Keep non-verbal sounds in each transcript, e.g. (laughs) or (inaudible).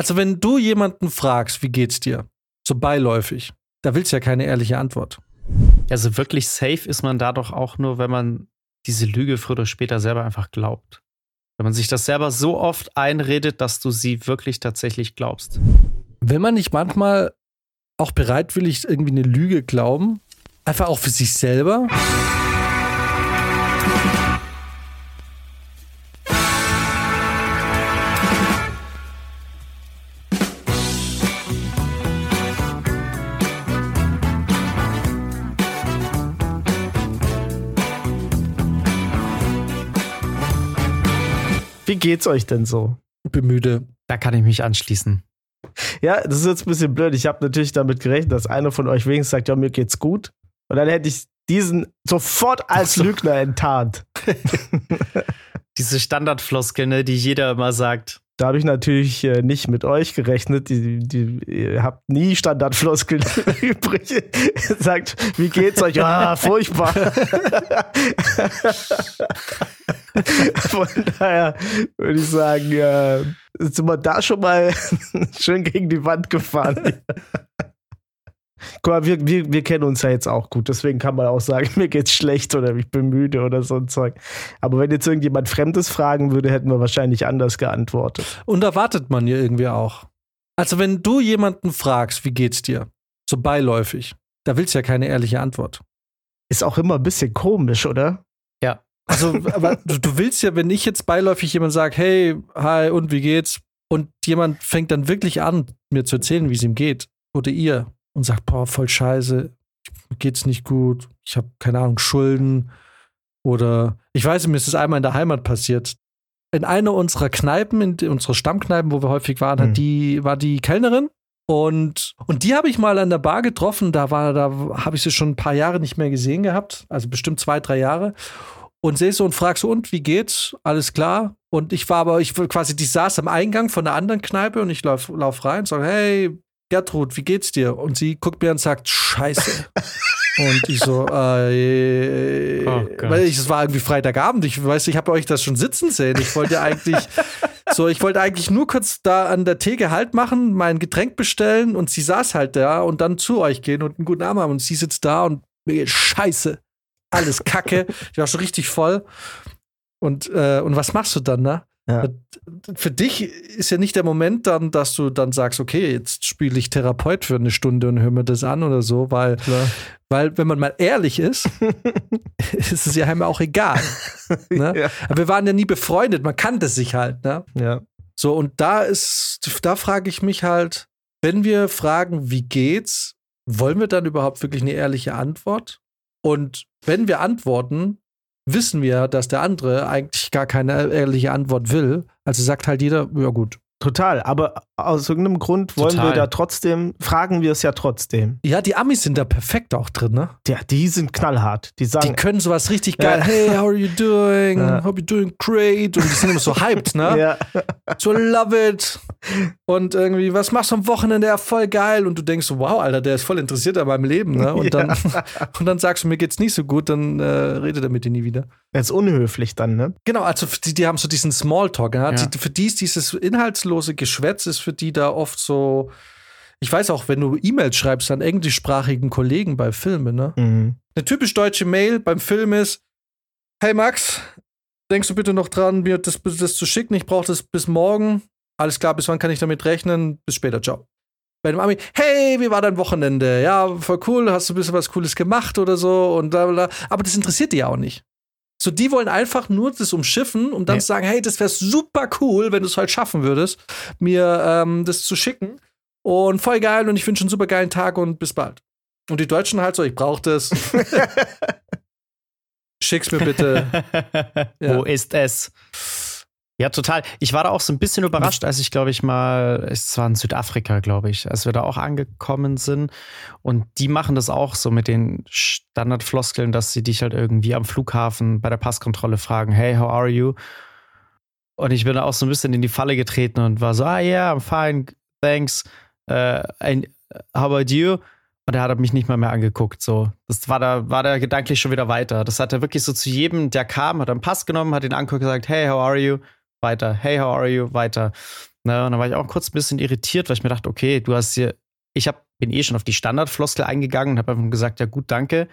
Also, wenn du jemanden fragst, wie geht's dir? So beiläufig, da willst du ja keine ehrliche Antwort. Also wirklich safe ist man da doch auch nur, wenn man diese Lüge früher oder später selber einfach glaubt. Wenn man sich das selber so oft einredet, dass du sie wirklich tatsächlich glaubst. Will man nicht manchmal auch bereitwillig irgendwie eine Lüge glauben? Einfach auch für sich selber? Geht's euch denn so? Bemüde. Da kann ich mich anschließen. Ja, das ist jetzt ein bisschen blöd. Ich habe natürlich damit gerechnet, dass einer von euch wenigstens sagt, ja, mir geht's gut. Und dann hätte ich diesen sofort als so. Lügner enttarnt. (laughs) Diese Standardfloskel, ne, die jeder immer sagt. Da habe ich natürlich äh, nicht mit euch gerechnet. Die, die, ihr habt nie Standardfloskeln (laughs) übrig. (laughs) Sagt, wie geht's euch? Ah, furchtbar. (laughs) Von daher würde ich sagen, äh, sind wir da schon mal schön gegen die Wand gefahren. Guck mal, wir, wir, wir kennen uns ja jetzt auch gut, deswegen kann man auch sagen, (laughs) mir geht's schlecht oder ich bin müde oder so ein Zeug. Aber wenn jetzt irgendjemand Fremdes fragen würde, hätten wir wahrscheinlich anders geantwortet. Und erwartet man ja irgendwie auch. Also, wenn du jemanden fragst, wie geht's dir? So beiläufig, da willst du ja keine ehrliche Antwort. Ist auch immer ein bisschen komisch, oder? Ja. Also, aber (laughs) du, du willst ja, wenn ich jetzt beiläufig jemand sage, hey, hi, und wie geht's? Und jemand fängt dann wirklich an, mir zu erzählen, wie es ihm geht. Oder ihr und sagt, boah, voll scheiße, mir geht's nicht gut, ich habe keine Ahnung, Schulden oder ich weiß, mir ist es einmal in der Heimat passiert. In einer unserer Kneipen, in unserer Stammkneipen, wo wir häufig waren, mhm. hat die, war die Kellnerin und, und die habe ich mal an der Bar getroffen. Da war, da habe ich sie schon ein paar Jahre nicht mehr gesehen gehabt, also bestimmt zwei, drei Jahre. Und sehe so und frag so, und wie geht's? Alles klar? Und ich war aber, ich quasi, die saß am Eingang von einer anderen Kneipe und ich lauf, lauf rein und sage, hey, Gertrud, wie geht's dir? Und sie guckt mir und sagt, Scheiße. und ich so, äh, oh weil ich, es war irgendwie Freitagabend. Ich weiß, ich habe euch das schon sitzen sehen. Ich wollte eigentlich, (laughs) so, ich wollte eigentlich nur kurz da an der Theke Halt machen, mein Getränk bestellen und sie saß halt da und dann zu euch gehen und einen guten Abend haben. Und sie sitzt da und mir geht Scheiße. Alles Kacke. ich war schon richtig voll. Und, äh, und was machst du dann, ne? Ja. Für dich ist ja nicht der Moment dann, dass du dann sagst, okay, jetzt spiele ich Therapeut für eine Stunde und höre mir das an oder so, weil, weil wenn man mal ehrlich ist, (laughs) ist es ja auch egal. Ne? Ja. Aber wir waren ja nie befreundet, man kannte sich halt. Ne? Ja. So, und da ist, da frage ich mich halt, wenn wir fragen, wie geht's, wollen wir dann überhaupt wirklich eine ehrliche Antwort? Und wenn wir antworten, wissen wir, dass der andere eigentlich gar keine ehrliche Antwort will. Also sagt halt jeder, ja gut, Total, aber aus irgendeinem Grund wollen Total. wir da trotzdem, fragen wir es ja trotzdem. Ja, die Amis sind da perfekt auch drin, ne? Ja, die sind knallhart. Die sagen. Die können sowas richtig geil. Ja. Hey, how are you doing? Ja. Hope you're doing great. Und die sind immer so hyped, ne? Ja. So love it. Und irgendwie, was machst du am Wochenende? Ja, voll geil. Und du denkst so, wow, Alter, der ist voll interessiert an meinem Leben, ne? Und, ja. dann, (laughs) und dann sagst du, mir geht's nicht so gut, dann äh, redet er mit dir nie wieder. Er ist unhöflich dann, ne? Genau, also die, die haben so diesen Smalltalk, ja? Die, für die ist dieses Inhalts nutzlose Geschwätz ist für die da oft so. Ich weiß auch, wenn du E-Mails schreibst an englischsprachigen Kollegen bei Filmen, ne? Mhm. Eine typisch deutsche Mail beim Film ist: Hey Max, denkst du bitte noch dran, mir das, das zu schicken? Ich brauche das bis morgen. Alles klar, bis wann kann ich damit rechnen? Bis später, ciao. Bei dem Ami, hey, wie war dein Wochenende? Ja, voll cool, hast du ein bisschen was Cooles gemacht oder so und bla bla. Aber das interessiert die ja auch nicht. So, die wollen einfach nur das umschiffen, um dann ja. zu sagen, hey, das wäre super cool, wenn du es halt schaffen würdest, mir ähm, das zu schicken. Und voll geil und ich wünsche einen super geilen Tag und bis bald. Und die Deutschen halt so, ich brauche das. (laughs) Schick's mir bitte. (laughs) ja. Wo ist es? Ja, total. Ich war da auch so ein bisschen überrascht, als ich, glaube ich, mal, es war in Südafrika, glaube ich, als wir da auch angekommen sind. Und die machen das auch so mit den Standardfloskeln, dass sie dich halt irgendwie am Flughafen bei der Passkontrolle fragen, hey, how are you? Und ich bin da auch so ein bisschen in die Falle getreten und war so, ah yeah, I'm fine, thanks. Uh, and how about you? Und er hat mich nicht mal mehr angeguckt. So, das war da, war der gedanklich schon wieder weiter. Das hat er wirklich so zu jedem, der kam, hat einen Pass genommen, hat ihn angeguckt und gesagt, hey, how are you? Weiter. Hey, how are you? Weiter. Na, und dann war ich auch kurz ein bisschen irritiert, weil ich mir dachte, okay, du hast hier, ich hab, bin eh schon auf die Standardfloskel eingegangen und habe einfach gesagt, ja gut, danke.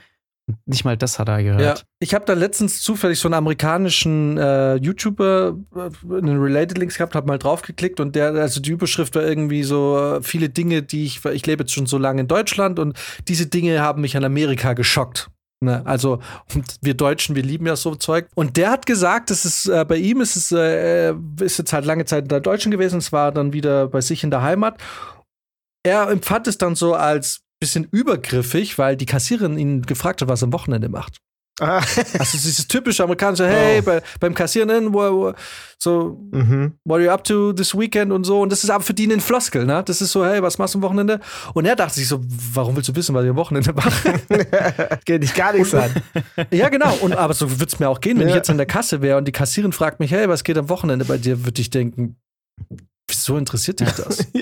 Und nicht mal das hat er gehört. Ja, ich habe da letztens zufällig so einen amerikanischen äh, YouTuber äh, einen Related Links gehabt, habe mal draufgeklickt und der, also die Überschrift war irgendwie so äh, viele Dinge, die ich, ich lebe jetzt schon so lange in Deutschland und diese Dinge haben mich an Amerika geschockt. Ne, also wir Deutschen, wir lieben ja so Zeug. Und der hat gesagt, es ist äh, bei ihm ist es äh, ist jetzt halt lange Zeit in der Deutschen gewesen, es war dann wieder bei sich in der Heimat. Er empfand es dann so als bisschen übergriffig, weil die Kassiererin ihn gefragt hat, was er am Wochenende macht. Ah. (laughs) Also dieses typische amerikanische, hey, oh. bei, beim Kassieren, wo, wo, so, mhm. what are you up to this weekend und so. Und das ist aber für die ein Floskel, ne? Das ist so, hey, was machst du am Wochenende? Und er dachte sich so, warum willst du wissen, was ich am Wochenende mache? (laughs) Geht dich gar nichts an. ja, genau. Und aber so würde es mir auch gehen, wenn ja. ich jetzt an der Kasse wäre und die Kassiererin fragt mich, hey, was geht am Wochenende bei dir, würde ich denken, wieso interessiert dich das? (laughs) ja.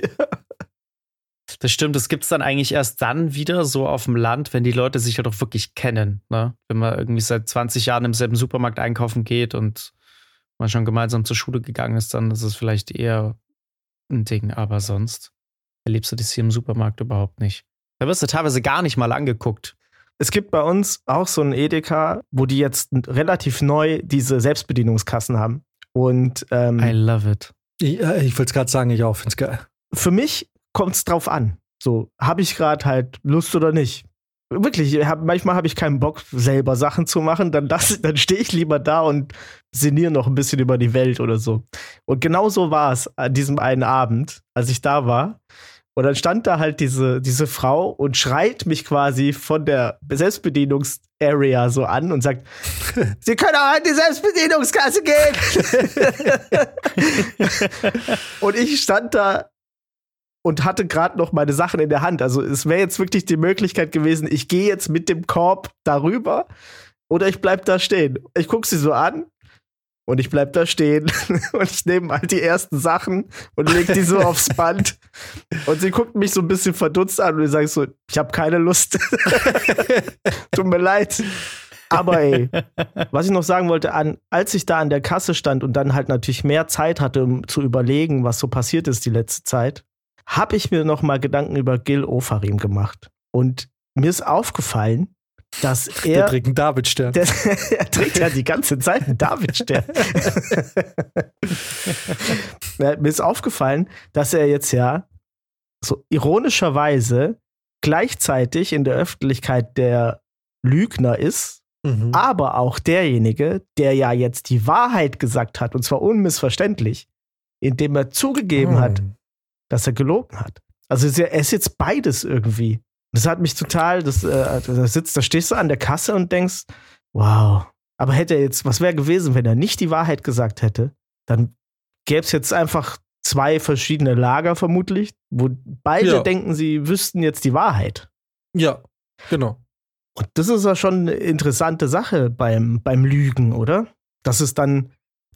Das stimmt, das gibt es dann eigentlich erst dann wieder so auf dem Land, wenn die Leute sich halt auch wirklich kennen. Ne? Wenn man irgendwie seit 20 Jahren im selben Supermarkt einkaufen geht und man schon gemeinsam zur Schule gegangen ist, dann ist es vielleicht eher ein Ding. Aber sonst erlebst du das hier im Supermarkt überhaupt nicht. Da wirst du teilweise gar nicht mal angeguckt. Es gibt bei uns auch so ein Edeka, wo die jetzt relativ neu diese Selbstbedienungskassen haben. Und ähm, I love it. Ich, ich wollte es gerade sagen, ich auch, finde es geil. Für mich kommt es drauf an. So, habe ich gerade halt Lust oder nicht? Wirklich, hab, manchmal habe ich keinen Bock, selber Sachen zu machen. Dann, (laughs) dann stehe ich lieber da und sinniere noch ein bisschen über die Welt oder so. Und genau so war es an diesem einen Abend, als ich da war. Und dann stand da halt diese, diese Frau und schreit mich quasi von der Selbstbedienungsarea so an und sagt, (laughs) Sie können auch an die Selbstbedienungskasse gehen. (laughs) und ich stand da und hatte gerade noch meine Sachen in der Hand. Also es wäre jetzt wirklich die Möglichkeit gewesen, ich gehe jetzt mit dem Korb darüber oder ich bleib da stehen. Ich gucke sie so an und ich bleib da stehen (laughs) und ich nehme halt die ersten Sachen und leg die so aufs Band und sie guckt mich so ein bisschen verdutzt an und ich sage so, ich habe keine Lust. (laughs) Tut mir leid. Aber ey, was ich noch sagen wollte, an, als ich da an der Kasse stand und dann halt natürlich mehr Zeit hatte, um zu überlegen, was so passiert ist die letzte Zeit, habe ich mir noch mal Gedanken über Gil Ofarim gemacht. Und mir ist aufgefallen, dass er. Der trägt einen Davidstern. Der, (laughs) er trägt ja die ganze Zeit einen Davidstern. (laughs) mir ist aufgefallen, dass er jetzt ja so ironischerweise gleichzeitig in der Öffentlichkeit der Lügner ist, mhm. aber auch derjenige, der ja jetzt die Wahrheit gesagt hat, und zwar unmissverständlich, indem er zugegeben mhm. hat, dass er gelogen hat. Also er ist jetzt beides irgendwie. Das hat mich total, das, äh, da sitzt, da stehst du an der Kasse und denkst, wow. Aber hätte er jetzt, was wäre gewesen, wenn er nicht die Wahrheit gesagt hätte? Dann gäbe es jetzt einfach zwei verschiedene Lager vermutlich, wo beide ja. denken, sie wüssten jetzt die Wahrheit. Ja, genau. Und das ist ja schon eine interessante Sache beim, beim Lügen, oder? Dass es dann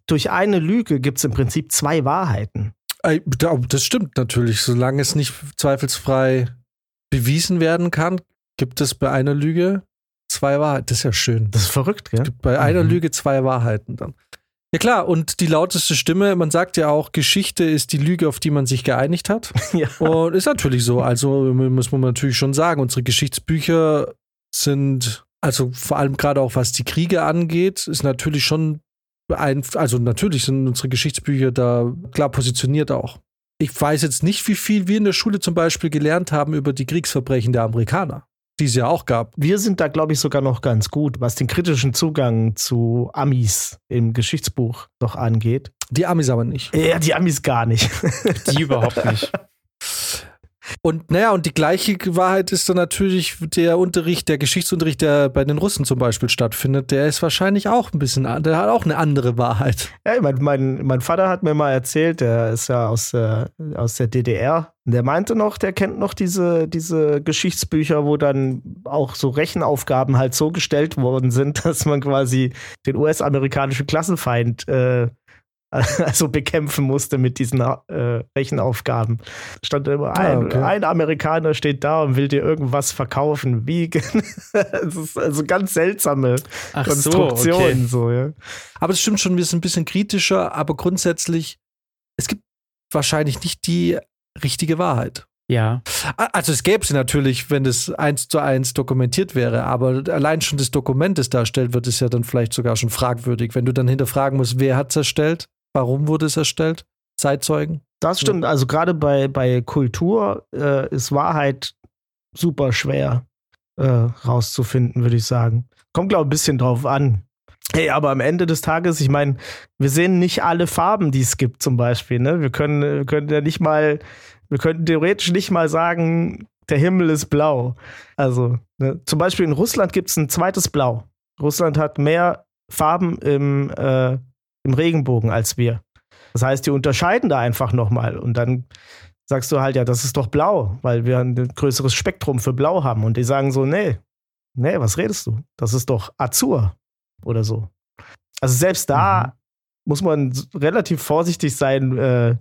durch eine Lüge gibt es im Prinzip zwei Wahrheiten. Das stimmt natürlich. Solange es nicht zweifelsfrei bewiesen werden kann, gibt es bei einer Lüge zwei Wahrheiten. Das ist ja schön. Das ist verrückt, gell? Es gibt bei mhm. einer Lüge zwei Wahrheiten dann. Ja klar, und die lauteste Stimme, man sagt ja auch, Geschichte ist die Lüge, auf die man sich geeinigt hat. (laughs) ja. Und ist natürlich so. Also muss man natürlich schon sagen, unsere Geschichtsbücher sind, also vor allem gerade auch was die Kriege angeht, ist natürlich schon also natürlich sind unsere Geschichtsbücher da klar positioniert auch. Ich weiß jetzt nicht, wie viel wir in der Schule zum Beispiel gelernt haben über die Kriegsverbrechen der Amerikaner, die es ja auch gab. Wir sind da, glaube ich, sogar noch ganz gut, was den kritischen Zugang zu Amis im Geschichtsbuch noch angeht. Die Amis aber nicht. Ja, die Amis gar nicht. Die überhaupt nicht. (laughs) Und naja, und die gleiche Wahrheit ist dann natürlich der Unterricht, der Geschichtsunterricht, der bei den Russen zum Beispiel stattfindet, der ist wahrscheinlich auch ein bisschen, der hat auch eine andere Wahrheit. Ja, mein, mein, mein Vater hat mir mal erzählt, der ist ja aus, äh, aus der DDR. Der meinte noch, der kennt noch diese, diese Geschichtsbücher, wo dann auch so Rechenaufgaben halt so gestellt worden sind, (laughs) dass man quasi den US-amerikanischen Klassenfeind äh, (laughs) also bekämpfen musste mit diesen äh, Rechenaufgaben. Stand immer ein, ah, okay. ein Amerikaner steht da und will dir irgendwas verkaufen. Wie? (laughs) das ist also ganz seltsame Ach Konstruktionen. So, okay. so, ja. Aber es stimmt schon, wir sind ein bisschen kritischer, aber grundsätzlich, es gibt wahrscheinlich nicht die richtige Wahrheit. Ja. Also es gäbe sie natürlich, wenn es eins zu eins dokumentiert wäre, aber allein schon das Dokument, das darstellt wird, ist ja dann vielleicht sogar schon fragwürdig. Wenn du dann hinterfragen musst, wer hat es erstellt, warum wurde es erstellt, Zeitzeugen. Das stimmt, also gerade bei, bei Kultur äh, ist Wahrheit super schwer äh, rauszufinden, würde ich sagen. Kommt, glaube ich, ein bisschen drauf an. Hey, aber am Ende des Tages, ich meine, wir sehen nicht alle Farben, die es gibt, zum Beispiel. Ne? Wir können, wir können ja nicht mal wir könnten theoretisch nicht mal sagen, der Himmel ist blau. Also, ne? zum Beispiel in Russland gibt es ein zweites Blau. Russland hat mehr Farben im, äh, im Regenbogen als wir. Das heißt, die unterscheiden da einfach nochmal. Und dann sagst du halt, ja, das ist doch blau, weil wir ein größeres Spektrum für blau haben. Und die sagen so, nee, nee, was redest du? Das ist doch Azur oder so. Also selbst da mhm. muss man relativ vorsichtig sein, äh,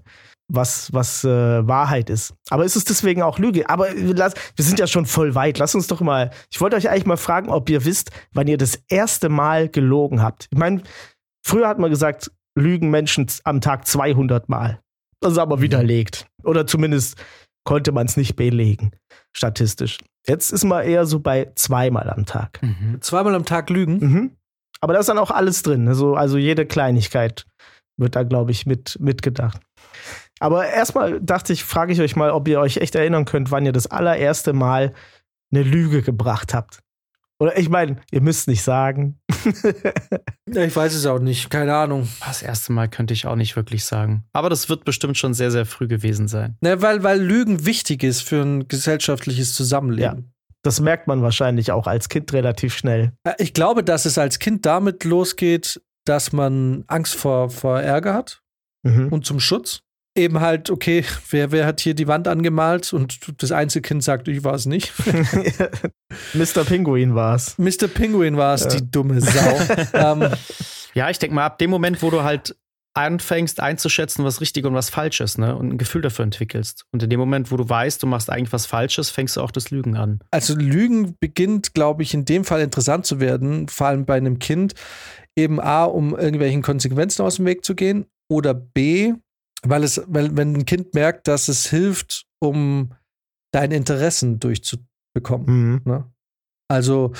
was, was äh, Wahrheit ist. Aber ist es deswegen auch Lüge? Aber lass, wir sind ja schon voll weit. Lass uns doch mal. Ich wollte euch eigentlich mal fragen, ob ihr wisst, wann ihr das erste Mal gelogen habt. Ich meine, früher hat man gesagt, lügen Menschen am Tag 200 Mal. Das ist aber widerlegt. Oder zumindest konnte man es nicht belegen, statistisch. Jetzt ist man eher so bei zweimal am Tag. Mhm. Zweimal am Tag lügen? Mhm. Aber da ist dann auch alles drin. Also, also jede Kleinigkeit wird da, glaube ich, mit, mitgedacht. Aber erstmal dachte ich, frage ich euch mal, ob ihr euch echt erinnern könnt, wann ihr das allererste Mal eine Lüge gebracht habt. Oder ich meine, ihr müsst nicht sagen. (laughs) ich weiß es auch nicht, keine Ahnung. Das erste Mal könnte ich auch nicht wirklich sagen. Aber das wird bestimmt schon sehr, sehr früh gewesen sein. Ne, weil, weil Lügen wichtig ist für ein gesellschaftliches Zusammenleben. Ja. Das merkt man wahrscheinlich auch als Kind relativ schnell. Äh, ich glaube, dass es als Kind damit losgeht, dass man Angst vor, vor Ärger hat mhm. und zum Schutz eben halt, okay, wer, wer hat hier die Wand angemalt und das Einzelkind sagt, ich war es nicht. (laughs) Mr. Pinguin war es. Mr. Pinguin war es, ja. die dumme Sau. (laughs) ähm, ja, ich denke mal, ab dem Moment, wo du halt anfängst einzuschätzen, was richtig und was falsch ist, ne? Und ein Gefühl dafür entwickelst. Und in dem Moment, wo du weißt, du machst eigentlich was Falsches, fängst du auch das Lügen an. Also Lügen beginnt, glaube ich, in dem Fall interessant zu werden, vor allem bei einem Kind, eben A, um irgendwelchen Konsequenzen aus dem Weg zu gehen oder B, weil es, weil, wenn ein Kind merkt, dass es hilft, um deine Interessen durchzubekommen. Mhm. Ne? Also,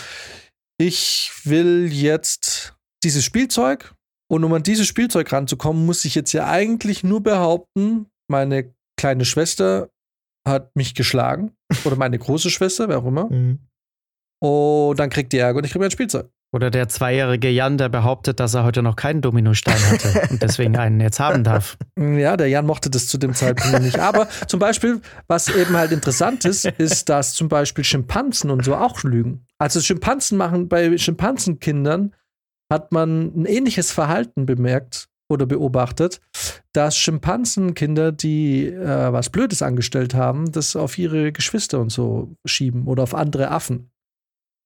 ich will jetzt dieses Spielzeug und um an dieses Spielzeug ranzukommen, muss ich jetzt ja eigentlich nur behaupten, meine kleine Schwester hat mich geschlagen oder meine große Schwester, wer auch immer. Mhm. Und dann kriegt die Ärger und ich kriege mein Spielzeug. Oder der zweijährige Jan, der behauptet, dass er heute noch keinen Dominostein hatte und deswegen einen jetzt haben darf. (laughs) Ja, der Jan mochte das zu dem Zeitpunkt nicht. Aber zum Beispiel, was eben halt interessant ist, ist, dass zum Beispiel Schimpansen und so auch lügen. Also Schimpansen machen, bei Schimpansenkindern hat man ein ähnliches Verhalten bemerkt oder beobachtet, dass Schimpansenkinder, die äh, was Blödes angestellt haben, das auf ihre Geschwister und so schieben oder auf andere Affen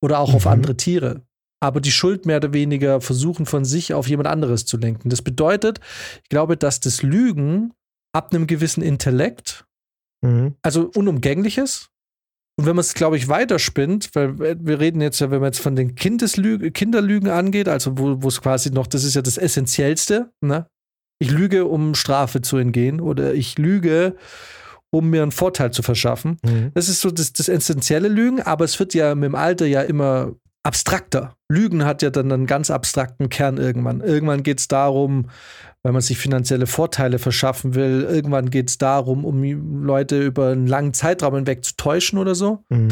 oder auch mhm. auf andere Tiere aber die Schuld mehr oder weniger versuchen von sich auf jemand anderes zu lenken. Das bedeutet, ich glaube, dass das Lügen ab einem gewissen Intellekt, mhm. also unumgänglich ist. Und wenn man es, glaube ich, weiterspinnt, weil wir reden jetzt ja, wenn man jetzt von den Kindeslüge, Kinderlügen angeht, also wo es quasi noch, das ist ja das Essentiellste, ne? Ich lüge, um Strafe zu entgehen oder ich lüge, um mir einen Vorteil zu verschaffen. Mhm. Das ist so das, das essentielle Lügen, aber es wird ja mit dem Alter ja immer abstrakter. Lügen hat ja dann einen ganz abstrakten Kern irgendwann. Irgendwann geht es darum, weil man sich finanzielle Vorteile verschaffen will. Irgendwann geht es darum, um Leute über einen langen Zeitraum hinweg zu täuschen oder so. Mhm.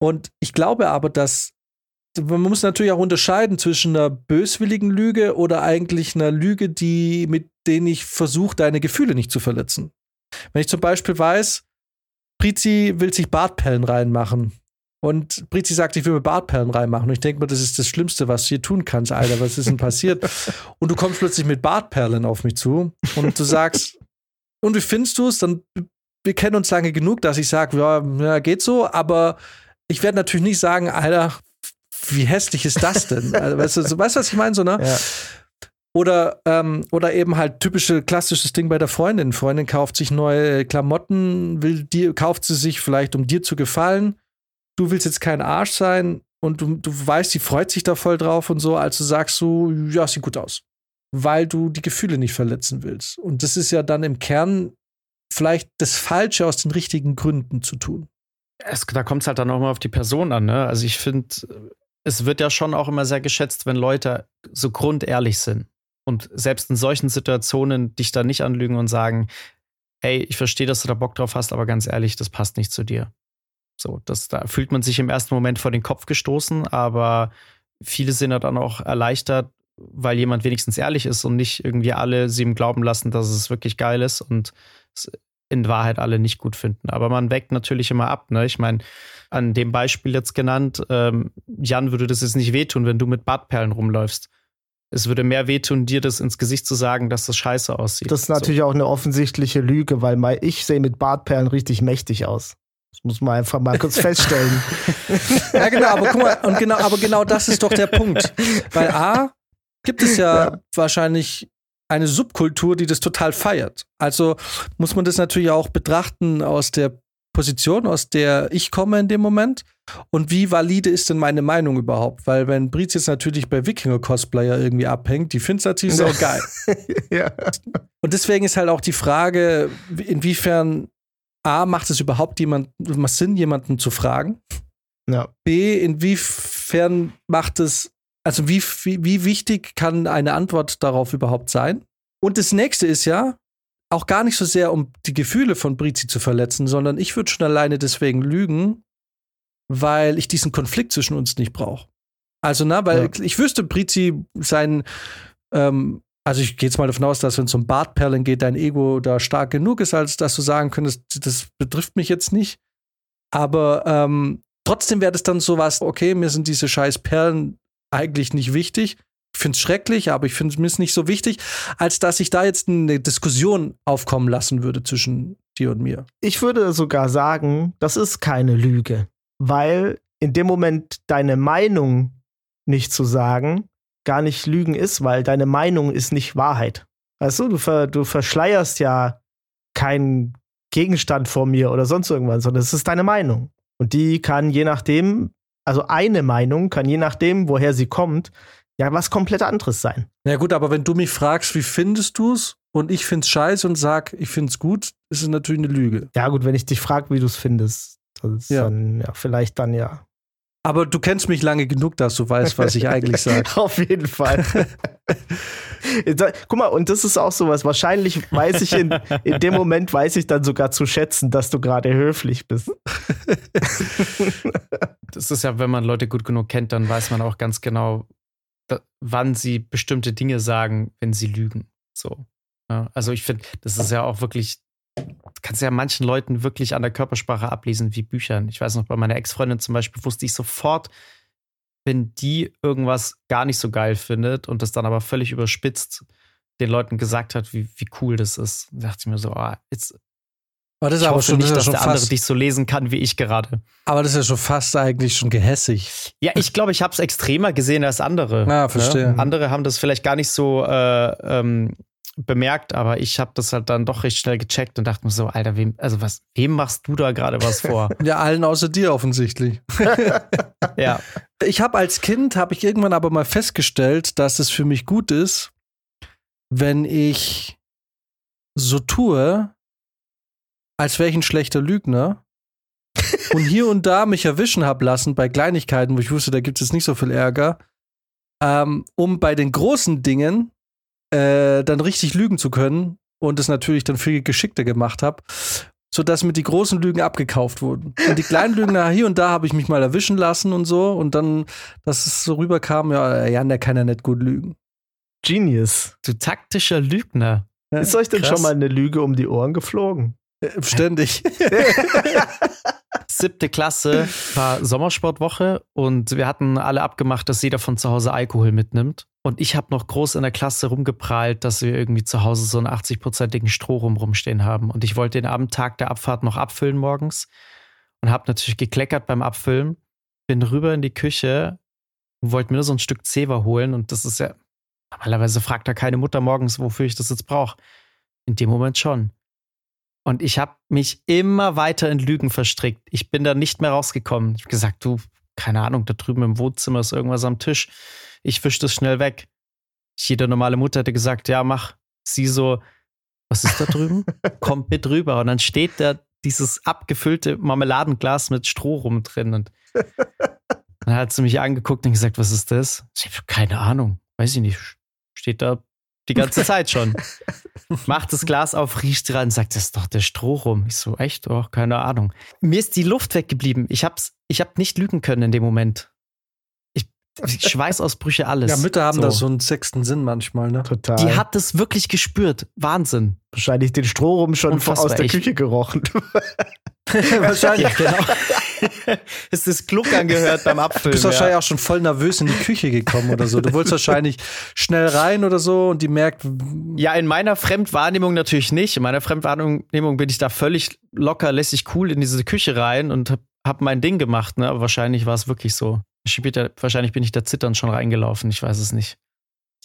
Und ich glaube aber, dass man muss natürlich auch unterscheiden zwischen einer böswilligen Lüge oder eigentlich einer Lüge, die, mit denen ich versuche, deine Gefühle nicht zu verletzen. Wenn ich zum Beispiel weiß, Prizi will sich Bartpellen reinmachen und Brizi sagt, ich will mir Bartperlen reinmachen. Und ich denke mir, das ist das Schlimmste, was du hier tun kannst, Alter. Was ist denn passiert? (laughs) und du kommst plötzlich mit Bartperlen auf mich zu und du sagst, und wie findest du es? Dann, wir kennen uns lange genug, dass ich sage, ja, ja, geht so, aber ich werde natürlich nicht sagen, Alter, wie hässlich ist das denn? (laughs) Also, weißt, du, weißt du, was ich meine? So, ne? Ja. Oder, ähm, oder eben halt typische klassisches Ding bei der Freundin. Freundin kauft sich neue Klamotten, will die, kauft sie sich vielleicht, um dir zu gefallen. Du willst jetzt kein Arsch sein und du, du weißt, sie freut sich da voll drauf und so, also sagst du, ja, sieht gut aus. Weil du die Gefühle nicht verletzen willst. Und das ist ja dann im Kern vielleicht das Falsche aus den richtigen Gründen zu tun. Es, da kommt es halt dann auch mal auf die Person an. Ne? Also ich finde, es wird ja schon auch immer sehr geschätzt, wenn Leute so grundehrlich sind und selbst in solchen Situationen dich da nicht anlügen und sagen, hey, ich verstehe, dass du da Bock drauf hast, aber ganz ehrlich, das passt nicht zu dir. So, das, da fühlt man sich im ersten Moment vor den Kopf gestoßen, aber viele sind ja dann auch erleichtert, weil jemand wenigstens ehrlich ist und nicht irgendwie alle sie ihm glauben lassen, dass es wirklich geil ist und es in Wahrheit alle nicht gut finden. Aber man weckt natürlich immer ab. Ne? Ich meine, an dem Beispiel jetzt genannt, ähm, Jan würde das jetzt nicht wehtun, wenn du mit Bartperlen rumläufst. Es würde mehr wehtun, dir das ins Gesicht zu sagen, dass das scheiße aussieht. Das ist natürlich so. auch eine offensichtliche Lüge, weil ich sehe mit Bartperlen richtig mächtig aus. Das muss man einfach mal kurz feststellen. (laughs) ja, genau, aber guck mal, und genau, aber genau das ist doch der Punkt. Weil A, gibt es ja, ja. wahrscheinlich eine Subkultur, die das total feiert. Also muss man das natürlich auch betrachten aus der Position, aus der ich komme in dem Moment. Und wie valide ist denn meine Meinung überhaupt? Weil wenn Briz jetzt natürlich bei Wikinger-Cosplayer irgendwie abhängt, die findet es natürlich (laughs) so geil. ja. Und deswegen ist halt auch die Frage, inwiefern A, macht es überhaupt jemand, Sinn, jemanden zu fragen? Ja. B, inwiefern macht es also wie, wie, wie wichtig kann eine Antwort darauf überhaupt sein? Und das nächste ist ja, auch gar nicht so sehr, um die Gefühle von Brizi zu verletzen, sondern ich würde schon alleine deswegen lügen, weil ich diesen Konflikt zwischen uns nicht brauche. Also, na, weil ja. ich wüsste, Brizi sein, ähm, also ich gehe jetzt mal davon aus, dass wenn es um Bartperlen geht, dein Ego da stark genug ist, als dass du sagen könntest, das betrifft mich jetzt nicht. Aber ähm, trotzdem wäre das dann so was, okay, mir sind diese scheiß Perlen eigentlich nicht wichtig. Ich finde es schrecklich, aber ich finde es nicht so wichtig, als dass ich da jetzt eine Diskussion aufkommen lassen würde zwischen dir und mir. Ich würde sogar sagen, das ist keine Lüge, weil in dem Moment deine Meinung nicht zu sagen, gar nicht Lügen ist, weil deine Meinung ist nicht Wahrheit. Weißt du, du, ver, du verschleierst ja keinen Gegenstand vor mir oder sonst irgendwas, sondern es ist deine Meinung. Und die kann je nachdem, also eine Meinung kann je nachdem, woher sie kommt, ja was komplett anderes sein. Ja gut, aber wenn du mich fragst, wie findest du es und ich find's scheiße und sag, ich find's gut, ist es natürlich eine Lüge. Ja gut, wenn ich dich frage, wie du es findest, ja. dann ja vielleicht dann ja. Aber du kennst mich lange genug, dass du weißt, was ich eigentlich sage. (laughs) Auf jeden Fall. (laughs) Guck mal, und das ist auch sowas. Wahrscheinlich weiß ich in, in dem Moment, weiß ich dann sogar zu schätzen, dass du gerade höflich bist. (laughs) das ist ja, wenn man Leute gut genug kennt, dann weiß man auch ganz genau, wann sie bestimmte Dinge sagen, wenn sie lügen. So. Ja, also ich finde, das ist ja auch wirklich kannst ja manchen Leuten wirklich an der Körpersprache ablesen wie Büchern. Ich weiß noch, bei meiner Ex-Freundin zum Beispiel wusste ich sofort, wenn die irgendwas gar nicht so geil findet und das dann aber völlig überspitzt den Leuten gesagt hat, wie, wie cool das ist, da dachte ich mir so, oh, jetzt. Aber das ist ich aber schon, nicht, das dass der andere dich so lesen kann wie ich gerade. Aber das ist ja schon fast eigentlich schon gehässig. Ja, ich glaube, ich habe es extremer gesehen als andere. Ja, verstehe. Ne? Andere haben das vielleicht gar nicht so äh, ähm, bemerkt, aber ich habe das halt dann doch recht schnell gecheckt und dachte mir so, Alter, wem, also was, wem machst du da gerade was vor? (laughs) ja, allen außer dir offensichtlich. (laughs) ja. Ich habe als Kind, habe ich irgendwann aber mal festgestellt, dass es für mich gut ist, wenn ich so tue, als wäre ich ein schlechter Lügner (laughs) und hier und da mich erwischen habe lassen bei Kleinigkeiten, wo ich wusste, da gibt es nicht so viel Ärger, ähm, um bei den großen Dingen äh, dann richtig lügen zu können und es natürlich dann viel geschickter gemacht habe, sodass mir die großen Lügen abgekauft wurden. Und die kleinen Lügen, hier und da habe ich mich mal erwischen lassen und so und dann, dass es so rüberkam, ja, Jan, der kann ja nicht gut lügen. Genius. Du taktischer Lügner. Ist euch denn Krass. schon mal eine Lüge um die Ohren geflogen? Äh, ständig. (laughs) (laughs) Siebte Klasse war Sommersportwoche und wir hatten alle abgemacht, dass jeder von zu Hause Alkohol mitnimmt. Und ich habe noch groß in der Klasse rumgeprahlt, dass wir irgendwie zu Hause so einen 80-prozentigen Strohrum rumstehen haben. Und ich wollte den Abendtag der Abfahrt noch abfüllen morgens und habe natürlich gekleckert beim Abfüllen. Bin rüber in die Küche und wollte mir nur so ein Stück Zewa holen. Und das ist ja Normalerweise fragt da keine Mutter morgens, wofür ich das jetzt brauche. In dem Moment schon. Und ich habe mich immer weiter in Lügen verstrickt. Ich bin da nicht mehr rausgekommen. Ich habe gesagt, du, keine Ahnung, da drüben im Wohnzimmer ist irgendwas am Tisch. Ich wisch das schnell weg. Jede normale Mutter hätte gesagt, ja, mach. Sie so, was ist da drüben? (laughs) Kommt mit rüber. Und dann steht da dieses abgefüllte Marmeladenglas mit Stroh rum drin. Und (laughs) dann hat sie mich angeguckt und gesagt, was ist das? Ich habe keine Ahnung. Weiß ich nicht. Steht da die ganze (laughs) Zeit schon. Macht das Glas auf, riecht dran, sagt, das ist doch der Stroh rum. Ich so, echt? Oh, keine Ahnung. Mir ist die Luft weggeblieben. Ich hab's, ich hab nicht lügen können in dem Moment. Ich, (laughs) Schweißausbrüche, alles. Ja, Mütter haben so. da so einen sechsten Sinn manchmal, ne? Total. Die hat das wirklich gespürt. Wahnsinn. Wahrscheinlich den Stroh rum schon Unfassbar aus der echt. Küche gerochen. (laughs) (laughs) wahrscheinlich, genau. (laughs) ist das Gluckern gehört beim Abfüllen. Du bist wahrscheinlich ja. auch schon voll nervös in die Küche gekommen oder so. Du wolltest wahrscheinlich schnell rein oder so und die merkt. Ja, in meiner Fremdwahrnehmung natürlich nicht. In meiner Fremdwahrnehmung bin ich da völlig locker, lässig cool in diese Küche rein und hab, hab mein Ding gemacht, ne? Aber wahrscheinlich war es wirklich so. Später, wahrscheinlich bin ich da zitternd schon reingelaufen, ich weiß es nicht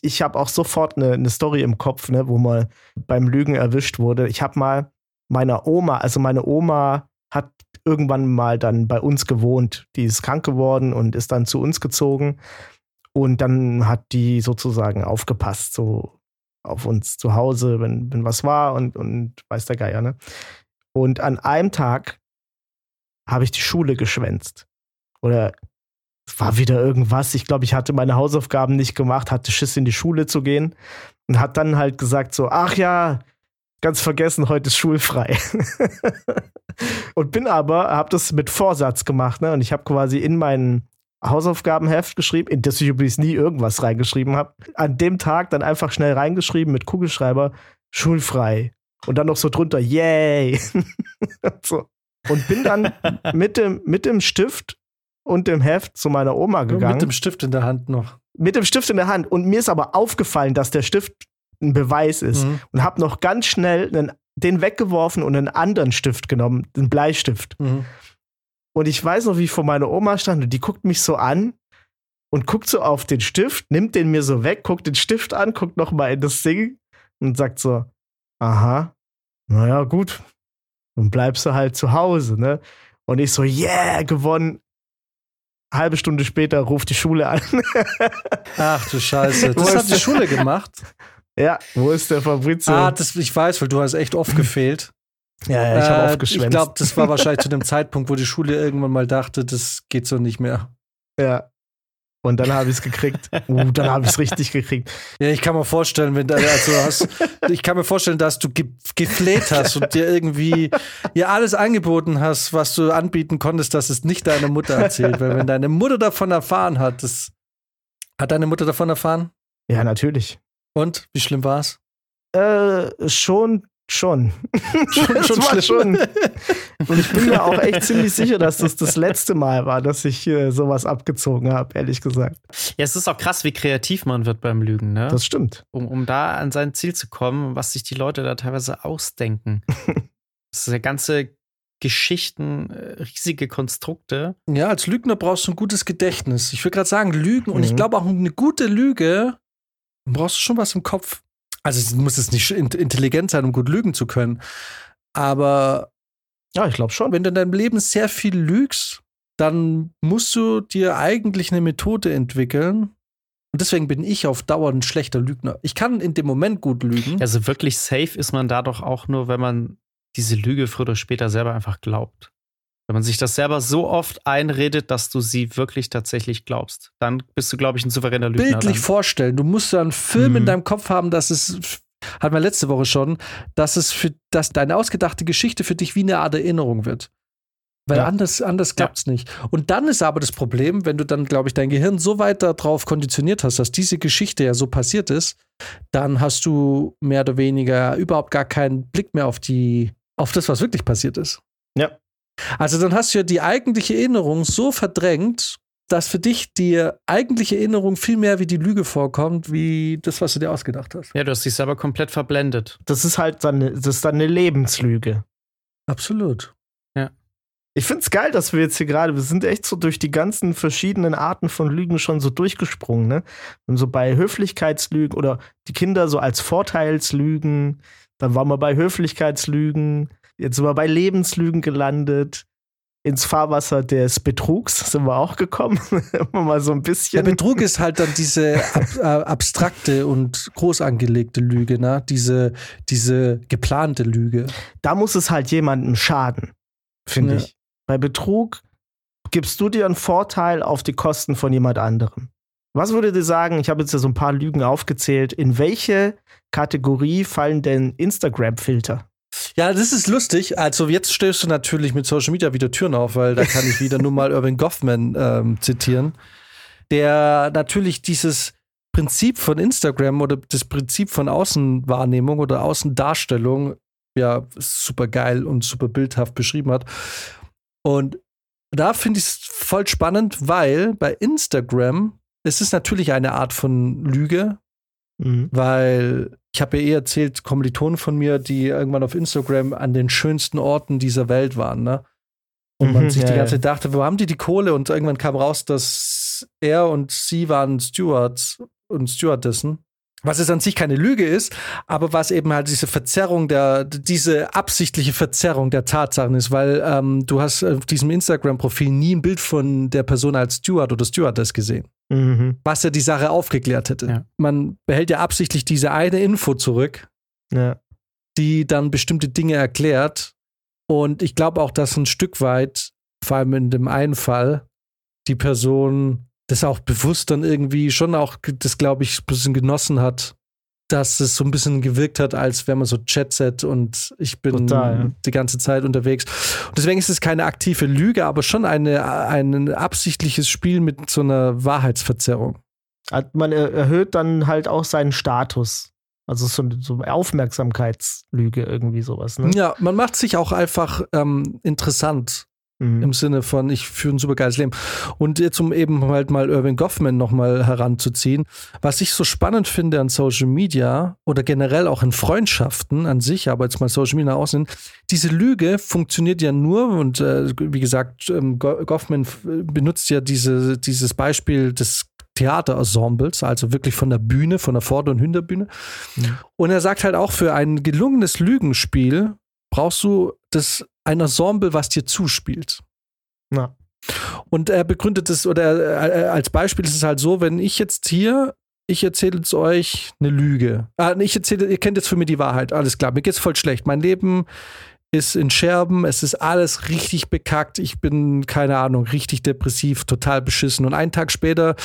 ich habe auch sofort eine, eine, Story im Kopf, ne, wo mal beim Lügen erwischt wurde. Ich habe mal meiner Oma, also meine Oma hat irgendwann mal dann bei uns gewohnt. Die ist krank geworden und ist dann zu uns gezogen. Und dann hat die sozusagen aufgepasst, so auf uns zu Hause, wenn, wenn was war und, und weiß der Geier, ne? Und an einem Tag habe ich die Schule geschwänzt. Oder es war wieder irgendwas. Ich glaube, ich hatte meine Hausaufgaben nicht gemacht, hatte Schiss in die Schule zu gehen und hat dann halt gesagt so, ach ja, ganz vergessen, heute ist schulfrei. (laughs) und bin aber, habe das mit Vorsatz gemacht, ne? Und ich habe quasi in meinen Hausaufgabenheft geschrieben, in das ich übrigens nie irgendwas reingeschrieben habe. An dem Tag dann einfach schnell reingeschrieben mit Kugelschreiber, schulfrei. Und dann noch so drunter, yay. (laughs) so. Und bin dann (laughs) mit dem, mit dem Stift und dem Heft zu meiner Oma gegangen. Mit dem Stift in der Hand noch. Mit dem Stift in der Hand. Und mir ist aber aufgefallen, dass der Stift ein Beweis ist. Mhm. Und habe noch ganz schnell einen, den weggeworfen und einen anderen Stift genommen, einen Bleistift. Mhm. Und ich weiß noch, wie ich vor meiner Oma stand und die guckt mich so an und guckt so auf den Stift, nimmt den mir so weg, guckt den Stift an, guckt noch mal in das Ding und sagt so, aha, naja, gut, dann bleibst du halt zu Hause, ne? Und ich so, yeah, gewonnen. Halbe Stunde später ruft die Schule an. Ach du Scheiße. (laughs) Das hat die Schule gemacht. Ja, wo ist der Fabrizio? Ah, das, ich weiß, weil du hast echt oft gefehlt. ja, ja, ich habe äh, oft geschwänzt. Ich glaube, das war wahrscheinlich zu dem Zeitpunkt, wo die Schule irgendwann mal dachte, das geht so nicht mehr. Ja. Und dann habe ich es gekriegt. Uh, dann habe ich es richtig gekriegt. Ja, ich kann mir vorstellen, wenn du, also hast, ich kann mir vorstellen, dass du ge gefleht hast und dir irgendwie ihr alles angeboten hast, was du anbieten konntest, dass es nicht deine Mutter erzählt. Weil wenn deine Mutter davon erfahren hat, das hat deine Mutter davon erfahren? Ja, natürlich. Und wie schlimm war es? Äh, schon, schon. (laughs) schon, schon war schon. Und ich bin mir (laughs) auch echt ziemlich sicher, dass das das letzte Mal war, dass ich äh, sowas abgezogen habe, ehrlich gesagt. Ja, es ist auch krass, wie kreativ man wird beim Lügen, ne? Das stimmt. Um, um da an sein Ziel zu kommen, was sich die Leute da teilweise ausdenken. (laughs) das ist ja ganze Geschichten, äh, riesige Konstrukte. Ja, als Lügner brauchst du ein gutes Gedächtnis. Ich würde gerade sagen, Lügen, mhm. und ich mhm. glaube auch eine gute Lüge brauchst du schon was im Kopf. Also es muss es nicht intelligent sein, um gut lügen zu können. Aber ja, ich glaube schon. Wenn du in deinem Leben sehr viel lügst, dann musst du dir eigentlich eine Methode entwickeln. Und deswegen bin ich auf Dauer ein schlechter Lügner. Ich kann in dem Moment gut lügen. Also wirklich safe ist man da doch auch nur, wenn man diese Lüge früher oder später selber einfach glaubt. Wenn man sich das selber so oft einredet, dass du sie wirklich tatsächlich glaubst, dann bist du, glaube ich, ein souveräner Lügner. Bildlich dann. vorstellen. Du musst ja einen Film mhm. in deinem Kopf haben, dass es, hatten wir letzte Woche schon, dass es für, dass deine ausgedachte Geschichte für dich wie eine Art Erinnerung wird. Weil ja. anders, anders klappt es ja. nicht. Und dann ist aber das Problem, wenn du dann, glaube ich, dein Gehirn so weit darauf konditioniert hast, dass diese Geschichte ja so passiert ist, dann hast du mehr oder weniger überhaupt gar keinen Blick mehr auf die, auf das, was wirklich passiert ist. Ja. Also dann hast du ja die eigentliche Erinnerung so verdrängt, dass für dich die eigentliche Erinnerung viel mehr wie die Lüge vorkommt, wie das, was du dir ausgedacht hast. Ja, du hast dich selber komplett verblendet. Das ist halt dann, das ist dann eine Lebenslüge. Absolut. Ja. Ich finde es geil, dass wir jetzt hier gerade, wir sind echt so durch die ganzen verschiedenen Arten von Lügen schon so durchgesprungen, ne? Und so bei Höflichkeitslügen oder die Kinder so als Vorteilslügen, dann waren wir bei Höflichkeitslügen, jetzt sind wir bei Lebenslügen gelandet. Ins Fahrwasser des Betrugs sind wir auch gekommen. (laughs) Immer mal so ein bisschen. Der Betrug ist halt dann diese ab, (laughs) äh, abstrakte und groß angelegte Lüge, ne? Diese, diese geplante Lüge. Da muss es halt jemandem schaden, finde Ja. ich. Bei Betrug gibst du dir einen Vorteil auf die Kosten von jemand anderem. Was würdet ihr sagen, ich habe jetzt ja so ein paar Lügen aufgezählt, in welche Kategorie fallen denn Instagram-Filter? Ja, das ist lustig. Also jetzt stößt du natürlich mit Social Media wieder Türen auf, weil da kann ich wieder nur mal (laughs) Irving Goffman ähm, zitieren, der natürlich dieses Prinzip von Instagram oder das Prinzip von Außenwahrnehmung oder Außendarstellung ja super geil und super bildhaft beschrieben hat. Und da finde ich es voll spannend, weil bei Instagram es ist natürlich eine Art von Lüge, Mhm. weil ich habe ja eh erzählt, Kommilitonen von mir, die irgendwann auf Instagram an den schönsten Orten dieser Welt waren, ne? Und man Mhm, sich die ja, ganze ja. Zeit dachte, wo haben die die Kohle? Und irgendwann kam raus, dass er und sie waren Stewards und Stewardessen. Was es an sich keine Lüge ist, aber was eben halt diese Verzerrung der, diese absichtliche Verzerrung der Tatsachen ist, weil ähm, du hast auf diesem Instagram-Profil nie ein Bild von der Person als Steward oder Stewardess gesehen Mhm. was ja die Sache aufgeklärt hätte. Ja. Man behält ja absichtlich diese eine Info zurück, Ja. die dann bestimmte Dinge erklärt. Und ich glaube auch, dass ein Stück weit, vor allem in dem einen Fall, die Person das auch bewusst dann irgendwie schon auch, das glaube ich, ein bisschen genossen hat, dass es so ein bisschen gewirkt hat, als wäre man so Chatset und ich bin Total, ja. die ganze Zeit unterwegs. Und deswegen ist es keine aktive Lüge, aber schon eine, ein absichtliches Spiel mit so einer Wahrheitsverzerrung. Man er- erhöht dann halt auch seinen Status. Also so, so Aufmerksamkeitslüge, irgendwie sowas, ne? Ja, man macht sich auch einfach ähm, interessant Mhm. im Sinne von, ich führe ein super geiles Leben. Und jetzt, um eben halt mal Irving Goffman nochmal heranzuziehen, was ich so spannend finde an Social Media oder generell auch in Freundschaften an sich, aber jetzt mal Social Media außen, diese Lüge funktioniert ja nur und äh, wie gesagt, ähm, Go- Goffman benutzt ja diese, dieses Beispiel des Theaterensembles, also wirklich von der Bühne, von der Vorder- und Hinterbühne. Mhm. Und er sagt halt auch, für ein gelungenes Lügenspiel brauchst du das ein Ensemble, was dir zuspielt. Ja. Und er begründet es, oder er, er, als Beispiel ist es halt so, wenn ich jetzt hier, ich erzähle jetzt euch eine Lüge. Ah, ich erzähle, ihr kennt jetzt für mich die Wahrheit, alles klar, mir geht's voll schlecht. Mein Leben ist in Scherben, es ist alles richtig bekackt, ich bin, keine Ahnung, richtig depressiv, total beschissen. Und einen Tag später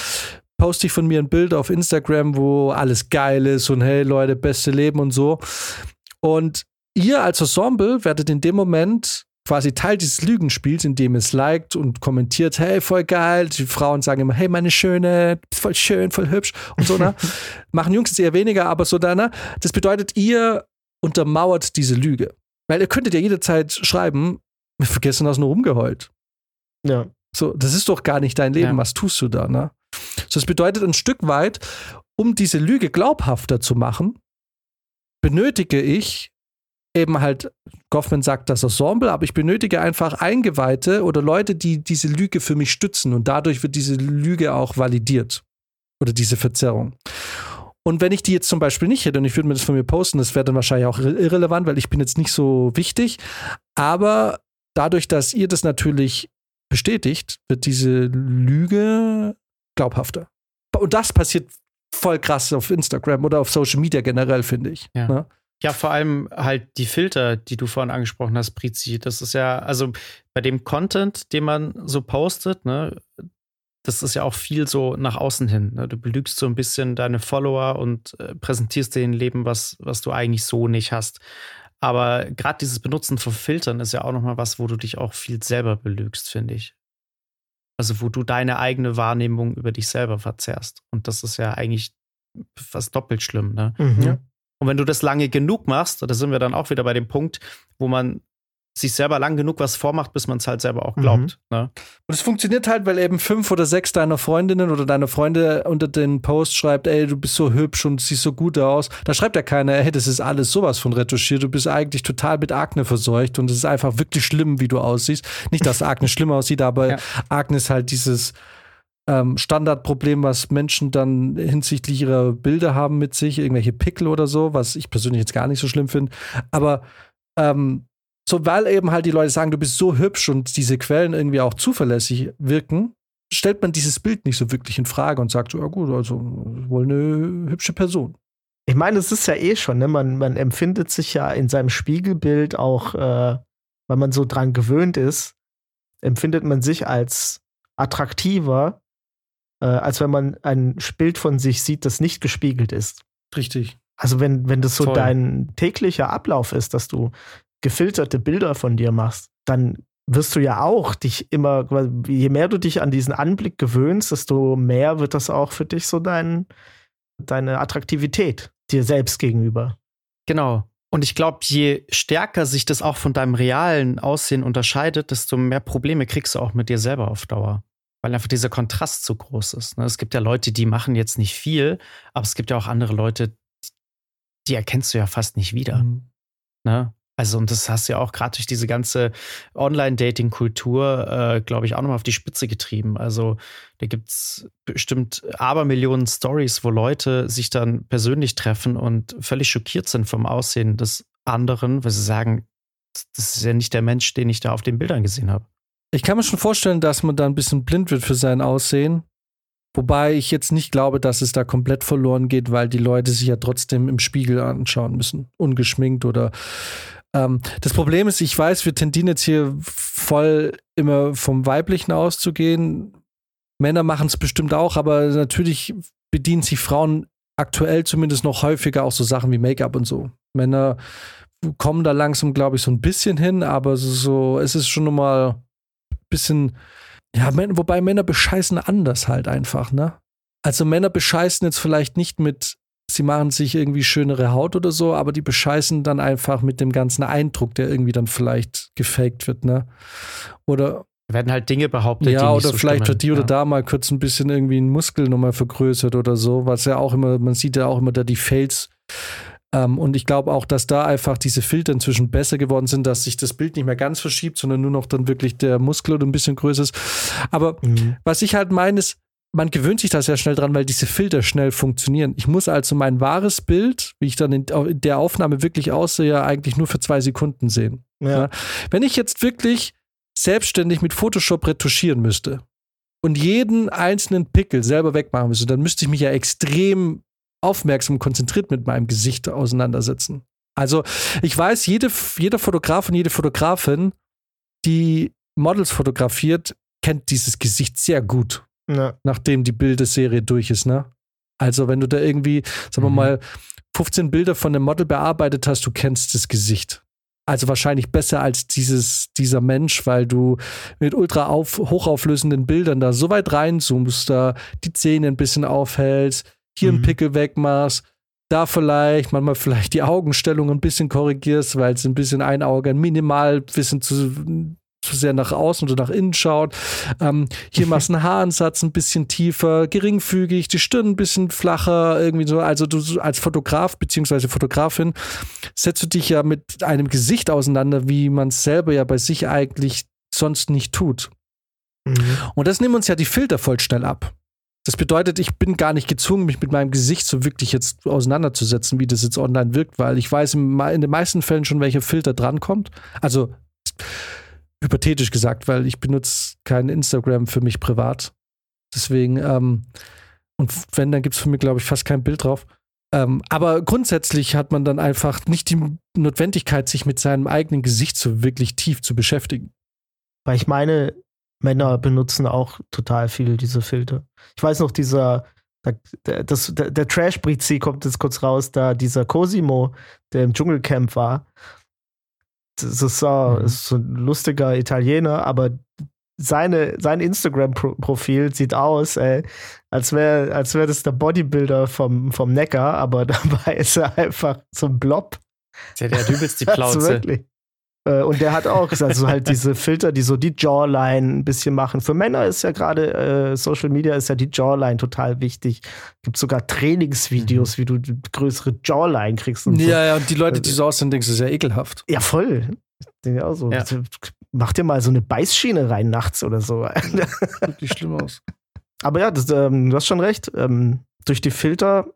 poste ich von mir ein Bild auf Instagram, wo alles geil ist und hey Leute, beste Leben und so. Und ihr als Ensemble werdet in dem Moment quasi Teil dieses Lügenspiels, indem es liked und kommentiert, hey, voll geil. Die Frauen sagen immer, hey, meine Schöne, voll schön, voll hübsch und so, ne? (laughs) Machen Jungs jetzt eher weniger, aber so, ne? Das bedeutet, ihr untermauert diese Lüge. Weil ihr könntet ja jederzeit schreiben, wir vergessen das nur rumgeheult. ja. So, das ist doch gar nicht dein Leben. Ja. Was tust du da, ne? So, das bedeutet ein Stück weit, um diese Lüge glaubhafter zu machen, benötige ich eben halt, Goffman sagt das Ensemble, aber ich benötige einfach Eingeweihte oder Leute, die diese Lüge für mich stützen und dadurch wird diese Lüge auch validiert oder diese Verzerrung. Und wenn ich die jetzt zum Beispiel nicht hätte und ich würde mir das von mir posten, das wäre dann wahrscheinlich auch irre- irrelevant, weil ich bin jetzt nicht so wichtig. Aber dadurch, dass ihr das natürlich bestätigt, wird diese Lüge glaubhafter. Und das passiert voll krass auf Instagram oder auf Social Media generell, finde ich. Ja. Ne? Ja, vor allem halt die Filter, die du vorhin angesprochen hast, Prizi. Das ist ja, also bei dem Content, den man so postet, ne, das ist ja auch viel so nach außen hin. Ne? Du belügst so ein bisschen deine Follower und äh, präsentierst denen ein Leben, was, was du eigentlich so nicht hast. Aber gerade dieses Benutzen von Filtern ist ja auch nochmal was, wo du dich auch viel selber belügst, finde ich. Also wo du deine eigene Wahrnehmung über dich selber verzerrst. Und das ist ja eigentlich fast doppelt schlimm, ne? Mhm. Ja. Und wenn du das lange genug machst, da sind wir dann auch wieder bei dem Punkt, wo man sich selber lang genug was vormacht, bis man es halt selber auch glaubt. Mhm. Ne? Und es funktioniert halt, weil eben fünf oder sechs deiner Freundinnen oder deine Freunde unter den Post schreibt, ey, du bist so hübsch und siehst so gut aus. Da schreibt ja keiner, ey, das ist alles sowas von retuschiert. Du bist eigentlich total mit Akne verseucht und es ist einfach wirklich schlimm, wie du aussiehst. Nicht, dass Akne (laughs) schlimm aussieht, aber ja. Akne ist halt dieses ähm, Standardproblem, was Menschen dann hinsichtlich ihrer Bilder haben mit sich, irgendwelche Pickel oder so, was ich persönlich jetzt gar nicht so schlimm finde. Aber ähm, so, weil eben halt die Leute sagen, du bist so hübsch und diese Quellen irgendwie auch zuverlässig wirken, stellt man dieses Bild nicht so wirklich in Frage und sagt so, ja gut, also wohl eine hübsche Person. Ich meine, es ist ja eh schon, ne? man, man empfindet sich ja in seinem Spiegelbild auch, äh, weil man so dran gewöhnt ist, empfindet man sich als attraktiver, äh, als wenn man ein Bild von sich sieht, das nicht gespiegelt ist. Richtig. Also wenn, wenn das so Voll. dein täglicher Ablauf ist, dass du gefilterte Bilder von dir machst, dann wirst du ja auch dich immer, je mehr du dich an diesen Anblick gewöhnst, desto mehr wird das auch für dich so dein, deine Attraktivität dir selbst gegenüber. Genau. Und ich glaube, je stärker sich das auch von deinem realen Aussehen unterscheidet, desto mehr Probleme kriegst du auch mit dir selber auf Dauer. Weil einfach dieser Kontrast so groß ist. Ne? Es gibt ja Leute, die machen jetzt nicht viel, aber es gibt ja auch andere Leute, die erkennst du ja fast nicht wieder. Mhm. Ne? Also, und das hast du ja auch gerade durch diese ganze Online-Dating-Kultur, äh, glaube ich, auch nochmal auf die Spitze getrieben. Also, da gibt es bestimmt Abermillionen Stories, wo Leute sich dann persönlich treffen und völlig schockiert sind vom Aussehen des anderen, weil sie sagen, das ist ja nicht der Mensch, den ich da auf den Bildern gesehen habe. Ich kann mir schon vorstellen, dass man da ein bisschen blind wird für sein Aussehen. Wobei ich jetzt nicht glaube, dass es da komplett verloren geht, weil die Leute sich ja trotzdem im Spiegel anschauen müssen. Ungeschminkt oder ähm, das Problem ist, ich weiß, wir tendieren jetzt hier voll immer vom Weiblichen auszugehen. Männer machen es bestimmt auch, aber natürlich bedienen sich Frauen aktuell zumindest noch häufiger auch so Sachen wie Make-up und so. Männer kommen da langsam, glaube ich, so ein bisschen hin, aber so, es ist schon nochmal bisschen, ja, wobei Männer bescheißen anders halt einfach, ne? Also Männer bescheißen jetzt vielleicht nicht mit sie machen sich irgendwie schönere Haut oder so, aber die bescheißen dann einfach mit dem ganzen Eindruck, der irgendwie dann vielleicht gefaked wird, ne? Oder werden halt Dinge behauptet, ja, oder so vielleicht hat die ja. oder da mal kurz ein bisschen irgendwie ein Muskel nochmal vergrößert oder so, was ja auch immer, man sieht ja auch immer da die Fails. Ähm, und ich glaube auch, dass da einfach diese Filter inzwischen besser geworden sind, dass sich das Bild nicht mehr ganz verschiebt, sondern nur noch dann wirklich der Muskel oder ein bisschen größer ist. Aber mhm. was ich halt meine, ist, man gewöhnt sich da sehr schnell dran, weil diese Filter schnell funktionieren. Ich muss also mein wahres Bild, wie ich dann in der Aufnahme wirklich aussehe, eigentlich nur für zwei Sekunden sehen. Ja. Ja. Wenn ich jetzt wirklich selbstständig mit Photoshop retuschieren müsste und jeden einzelnen Pickel selber wegmachen müsste, dann müsste ich mich ja extrem aufmerksam konzentriert mit meinem Gesicht auseinandersetzen. Also ich weiß, jede, jeder Fotograf und jede Fotografin, die Models fotografiert, kennt dieses Gesicht sehr gut ja. nachdem die Bilderserie durch ist, ne? Also, wenn du da irgendwie, sagen wir mhm. mal, 15 Bilder von einem Model bearbeitet hast, du kennst das Gesicht. Also wahrscheinlich besser als dieses, dieser Mensch, weil du mit ultra auf, hochauflösenden Bildern da so weit reinzoomst, da die Zähne ein bisschen aufhältst, hier mhm. einen Pickel wegmachst, da vielleicht, manchmal vielleicht die Augenstellung ein bisschen korrigierst, weil es ein bisschen ein Auge minimal ein bisschen zu zu sehr nach außen oder nach innen schaut. Ähm, hier machst du einen (laughs) Haaransatz ein bisschen tiefer, geringfügig, die Stirn ein bisschen flacher, irgendwie so. Also du als Fotograf beziehungsweise Fotografin setzt du dich ja mit einem Gesicht auseinander, wie man es selber ja bei sich eigentlich sonst nicht tut. Mhm. Und das nimmt uns ja die Filter voll schnell ab. Das bedeutet, ich bin gar nicht gezwungen, mich mit meinem Gesicht so wirklich jetzt auseinanderzusetzen, wie das jetzt online wirkt, weil ich weiß in den meisten Fällen schon, welcher Filter drankommt. Also hypothetisch gesagt, weil ich benutze kein Instagram für mich privat. Deswegen, ähm, und wenn, dann gibt es für mich, glaube ich, fast kein Bild drauf. Ähm, aber grundsätzlich hat man dann einfach nicht die Notwendigkeit, sich mit seinem eigenen Gesicht so wirklich tief zu beschäftigen. Weil ich meine, Männer benutzen auch total viel diese Filter. Ich weiß noch, dieser, der, das, der, der Trash-Brizi kommt jetzt kurz raus, da dieser Cosimo, der im Dschungelcamp war, das ist so, mhm. ist so ein lustiger Italiener, aber seine, sein Instagram-Profil sieht aus, ey, als wäre als wär das der Bodybuilder vom, vom Neckar, aber (laughs) dabei ist er einfach so ein Blob. Ja, der hat übelst die (laughs) Plauze. wirklich. Äh, und der hat auch also halt diese Filter, die so die Jawline ein bisschen machen. Für Männer ist ja gerade äh, Social Media ist ja die Jawline total wichtig. Gibt sogar Trainingsvideos, mhm. wie du größere Jawline kriegst. Und ja, so. ja, und die Leute, die so aussehen, denken, das ist ja ekelhaft. Ja, voll. Ich auch so. Ja. Mach dir mal so eine Beißschiene rein nachts oder so. Wirklich schlimm aus. Aber ja, das, ähm, du hast schon recht. Ähm, durch die Filter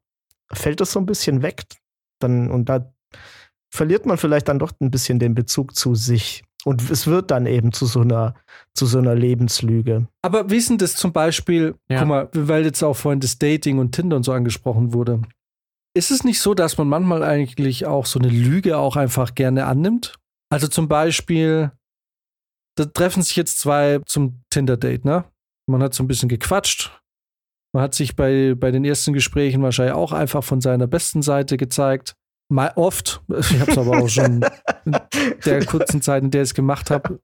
fällt das so ein bisschen weg. Dann, und da verliert man vielleicht dann doch ein bisschen den Bezug zu sich. Und es wird dann eben zu so einer, zu so einer Lebenslüge. Aber wie ist denn das zum Beispiel, ja. guck mal, weil jetzt auch vorhin das Dating und Tinder und so angesprochen wurde. Ist es nicht so, dass man manchmal eigentlich auch so eine Lüge auch einfach gerne annimmt? Also zum Beispiel, da treffen sich jetzt zwei zum Tinder-Date, ne? Man hat so ein bisschen gequatscht. Man hat sich bei, bei den ersten Gesprächen wahrscheinlich auch einfach von seiner besten Seite gezeigt. Mal oft. Ich habe es aber auch schon in (laughs) der kurzen Zeit, in der ich es gemacht habe.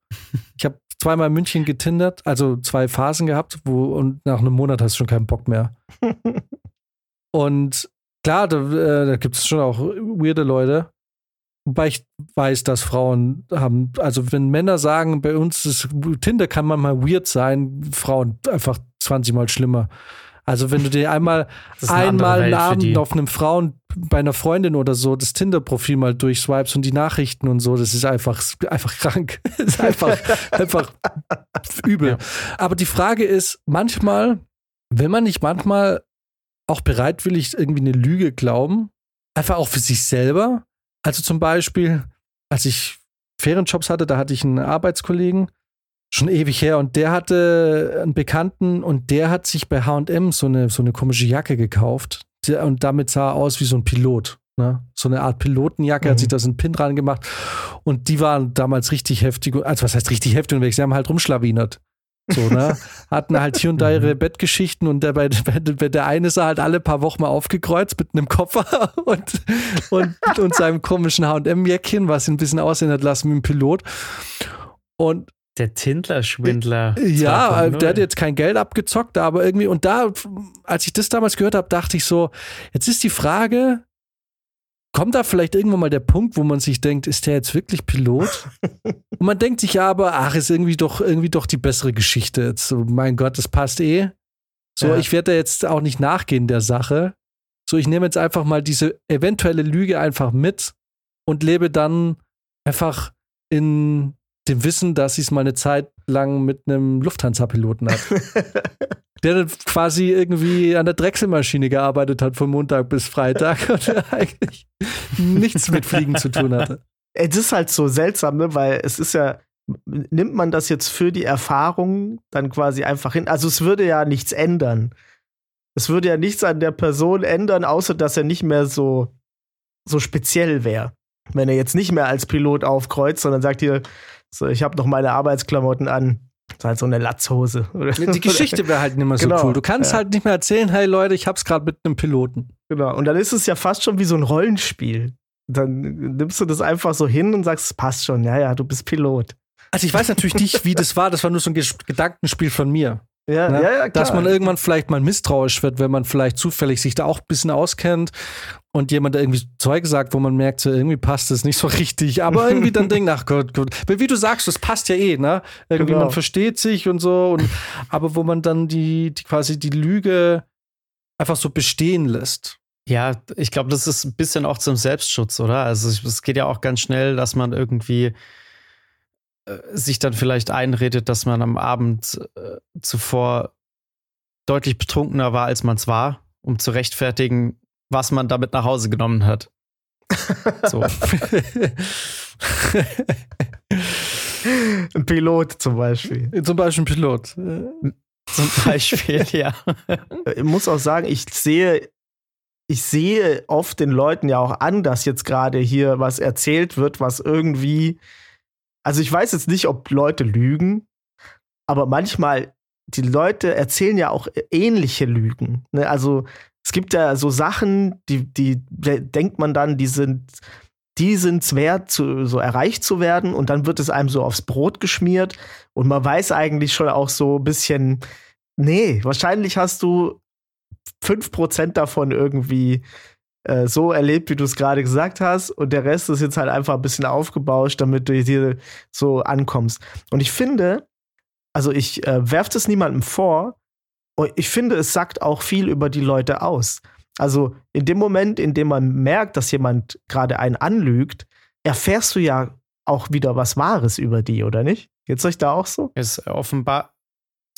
Ich habe zweimal in München getindert, also zwei Phasen gehabt, wo und nach einem Monat hast du schon keinen Bock mehr. (laughs) Und klar, da, äh, da gibt es schon auch weirde Leute. Wobei ich weiß, dass Frauen haben, also wenn Männer sagen, bei uns ist Tinder kann man mal weird sein, Frauen einfach 20 Mal schlimmer. Also wenn du dir einmal einmal einen Abend auf einem Frauen bei einer Freundin oder so das Tinder-Profil mal durchswipes und die Nachrichten und so, das ist einfach, einfach krank. (laughs) das ist einfach, (laughs) einfach übel. Ja. Aber die Frage ist, manchmal, wenn man nicht manchmal auch bereitwillig irgendwie eine Lüge glauben, einfach auch für sich selber. Also zum Beispiel, als ich Ferienjobs hatte, da hatte ich einen Arbeitskollegen, schon ewig her. Und der hatte einen Bekannten und der hat sich bei HM so eine, so eine komische Jacke gekauft. Und damit sah er aus wie so ein Pilot. Ne? So eine Art Pilotenjacke, mhm. hat sich da so einen Pin dran gemacht. Und die waren damals richtig heftig. Also, was heißt richtig heftig unterwegs? Sie haben halt rumschlawinert. So, ne? (laughs) Hatten halt hier und da ihre mhm. Bettgeschichten und der, (laughs) bei, bei, der eine sah halt alle paar Wochen mal aufgekreuzt mit einem Koffer (laughs) und, und, und seinem komischen HM-Jäckchen, was ihn ein bisschen aussehen hat lassen wie ein Pilot. Und der Tindler-Schwindler. Äh, ja, der hat jetzt kein Geld abgezockt, aber irgendwie, und da, als ich das damals gehört habe, dachte ich so, jetzt ist die Frage, kommt da vielleicht irgendwann mal der Punkt, wo man sich denkt, ist der jetzt wirklich Pilot? (laughs) und man denkt sich aber, ach, ist irgendwie doch, irgendwie doch die bessere Geschichte jetzt. So, mein Gott, das passt eh. So, ja. ich werde da jetzt auch nicht nachgehen der Sache. So, ich nehme jetzt einfach mal diese eventuelle Lüge einfach mit und lebe dann einfach in dem Wissen, dass sie es mal eine Zeit lang mit einem Lufthansa-Piloten hat. (laughs) der quasi irgendwie an der Drechselmaschine gearbeitet hat von Montag bis Freitag (laughs) und eigentlich nichts mit Fliegen zu tun hatte. Es ist halt so seltsam, ne? weil es ist ja, nimmt man das jetzt für die Erfahrung dann quasi einfach hin? Also es würde ja nichts ändern. Es würde ja nichts an der Person ändern, außer dass er nicht mehr so, so speziell wäre. Wenn er jetzt nicht mehr als Pilot aufkreuzt, sondern sagt hier, so, ich habe noch meine Arbeitsklamotten an. Das ist halt so eine Latzhose. Die (laughs) Geschichte wäre halt nicht mehr so genau, cool. Du kannst ja. halt nicht mehr erzählen, hey Leute, ich hab's gerade mit einem Piloten. Genau. Und dann ist es ja fast schon wie so ein Rollenspiel. Dann nimmst du das einfach so hin und sagst, es passt schon. Ja, ja, du bist Pilot. Also ich weiß natürlich nicht, wie das war. Das war nur so ein Gedankenspiel von mir. Ja, ne? ja, ja, klar. Dass man irgendwann vielleicht mal misstrauisch wird, wenn man vielleicht zufällig sich da auch ein bisschen auskennt und jemand da irgendwie Zeug sagt, wo man merkt, so, irgendwie passt es nicht so (laughs) richtig, aber irgendwie dann denkt, ach Gott, Gott. Wie du sagst, das passt ja eh, ne? Irgendwie genau. man versteht sich und so, und, aber wo man dann die, die quasi die Lüge einfach so bestehen lässt. Ja, ich glaube, das ist ein bisschen auch zum Selbstschutz, oder? Also es geht ja auch ganz schnell, dass man irgendwie sich dann vielleicht einredet, dass man am Abend äh, zuvor deutlich betrunkener war, als man es war, um zu rechtfertigen, was man damit nach Hause genommen hat. (laughs) So. ein Pilot zum Beispiel. Zum Beispiel ein Pilot. Zum Beispiel, (laughs) ja. Ich muss auch sagen, ich sehe, ich sehe oft den Leuten ja auch an, dass jetzt gerade hier was erzählt wird, was irgendwie also ich weiß jetzt nicht, ob Leute lügen, aber manchmal, die Leute erzählen ja auch ähnliche Lügen. Ne? Also es gibt ja so Sachen, die, die denkt man dann, die sind, die sind wert, zu, so erreicht zu werden und dann wird es einem so aufs Brot geschmiert und man weiß eigentlich schon auch so ein bisschen, nee, wahrscheinlich hast du fünf Prozent davon irgendwie äh, so erlebt, wie du es gerade gesagt hast. Und der Rest ist jetzt halt einfach ein bisschen aufgebauscht, damit du hier so ankommst. Und ich finde, also ich äh, werfe das niemandem vor. Und ich finde, es sagt auch viel über die Leute aus. Also in dem Moment, in dem man merkt, dass jemand gerade einen anlügt, erfährst du ja auch wieder was Wahres über die, oder nicht? Geht's euch da auch so? Ist offenbar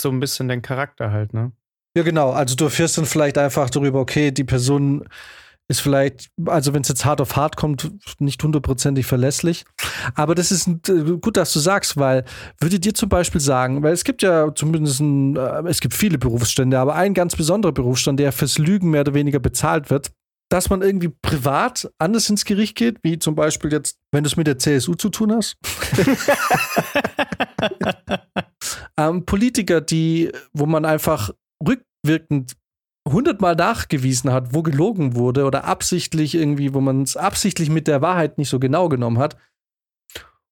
so ein bisschen den Charakter halt, ne? Ja, genau. Also du erfährst dann vielleicht einfach darüber, okay, die Person ist vielleicht, also wenn es jetzt hart auf hart kommt, nicht hundertprozentig verlässlich. Aber das ist äh, gut, dass du sagst, weil würde dir zum Beispiel sagen, weil es gibt ja zumindest ein, äh, es gibt viele Berufsstände, aber ein ganz besonderer Berufsstand, der fürs Lügen mehr oder weniger bezahlt wird, dass man irgendwie privat anders ins Gericht geht, wie zum Beispiel jetzt, wenn du es mit der CSU zu tun hast. (laughs) (laughs) ähm, Politiker, die, wo man einfach rückwirkend hundertmal nachgewiesen hat, wo gelogen wurde oder absichtlich irgendwie, wo man es absichtlich mit der Wahrheit nicht so genau genommen hat.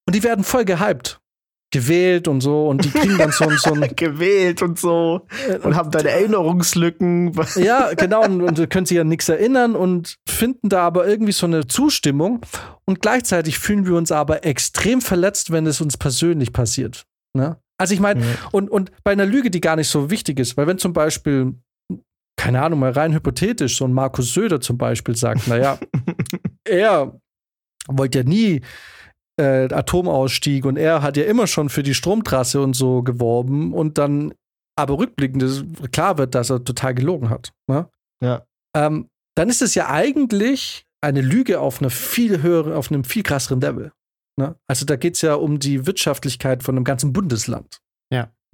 Und die werden voll gehypt. Gewählt und so und die kriegen dann so, so (laughs) ein. gewählt und so. Und haben dann Erinnerungslücken. (laughs) ja, genau. Und, und können sich an nichts erinnern und finden da aber irgendwie so eine Zustimmung. Und gleichzeitig fühlen wir uns aber extrem verletzt, wenn es uns persönlich passiert. Ne? Also ich meine, ja. und, und bei einer Lüge, die gar nicht so wichtig ist, weil wenn zum Beispiel keine Ahnung, mal rein hypothetisch, so ein Markus Söder zum Beispiel sagt, naja, (laughs) er wollte ja nie äh, Atomausstieg und er hat ja immer schon für die Stromtrasse und so geworben und dann aber rückblickend klar wird, dass er total gelogen hat. Ne? Ja. Ähm, dann ist es ja eigentlich eine Lüge auf einer viel höheren, auf einem viel krasseren Level. Ne? Also da geht es ja um die Wirtschaftlichkeit von einem ganzen Bundesland.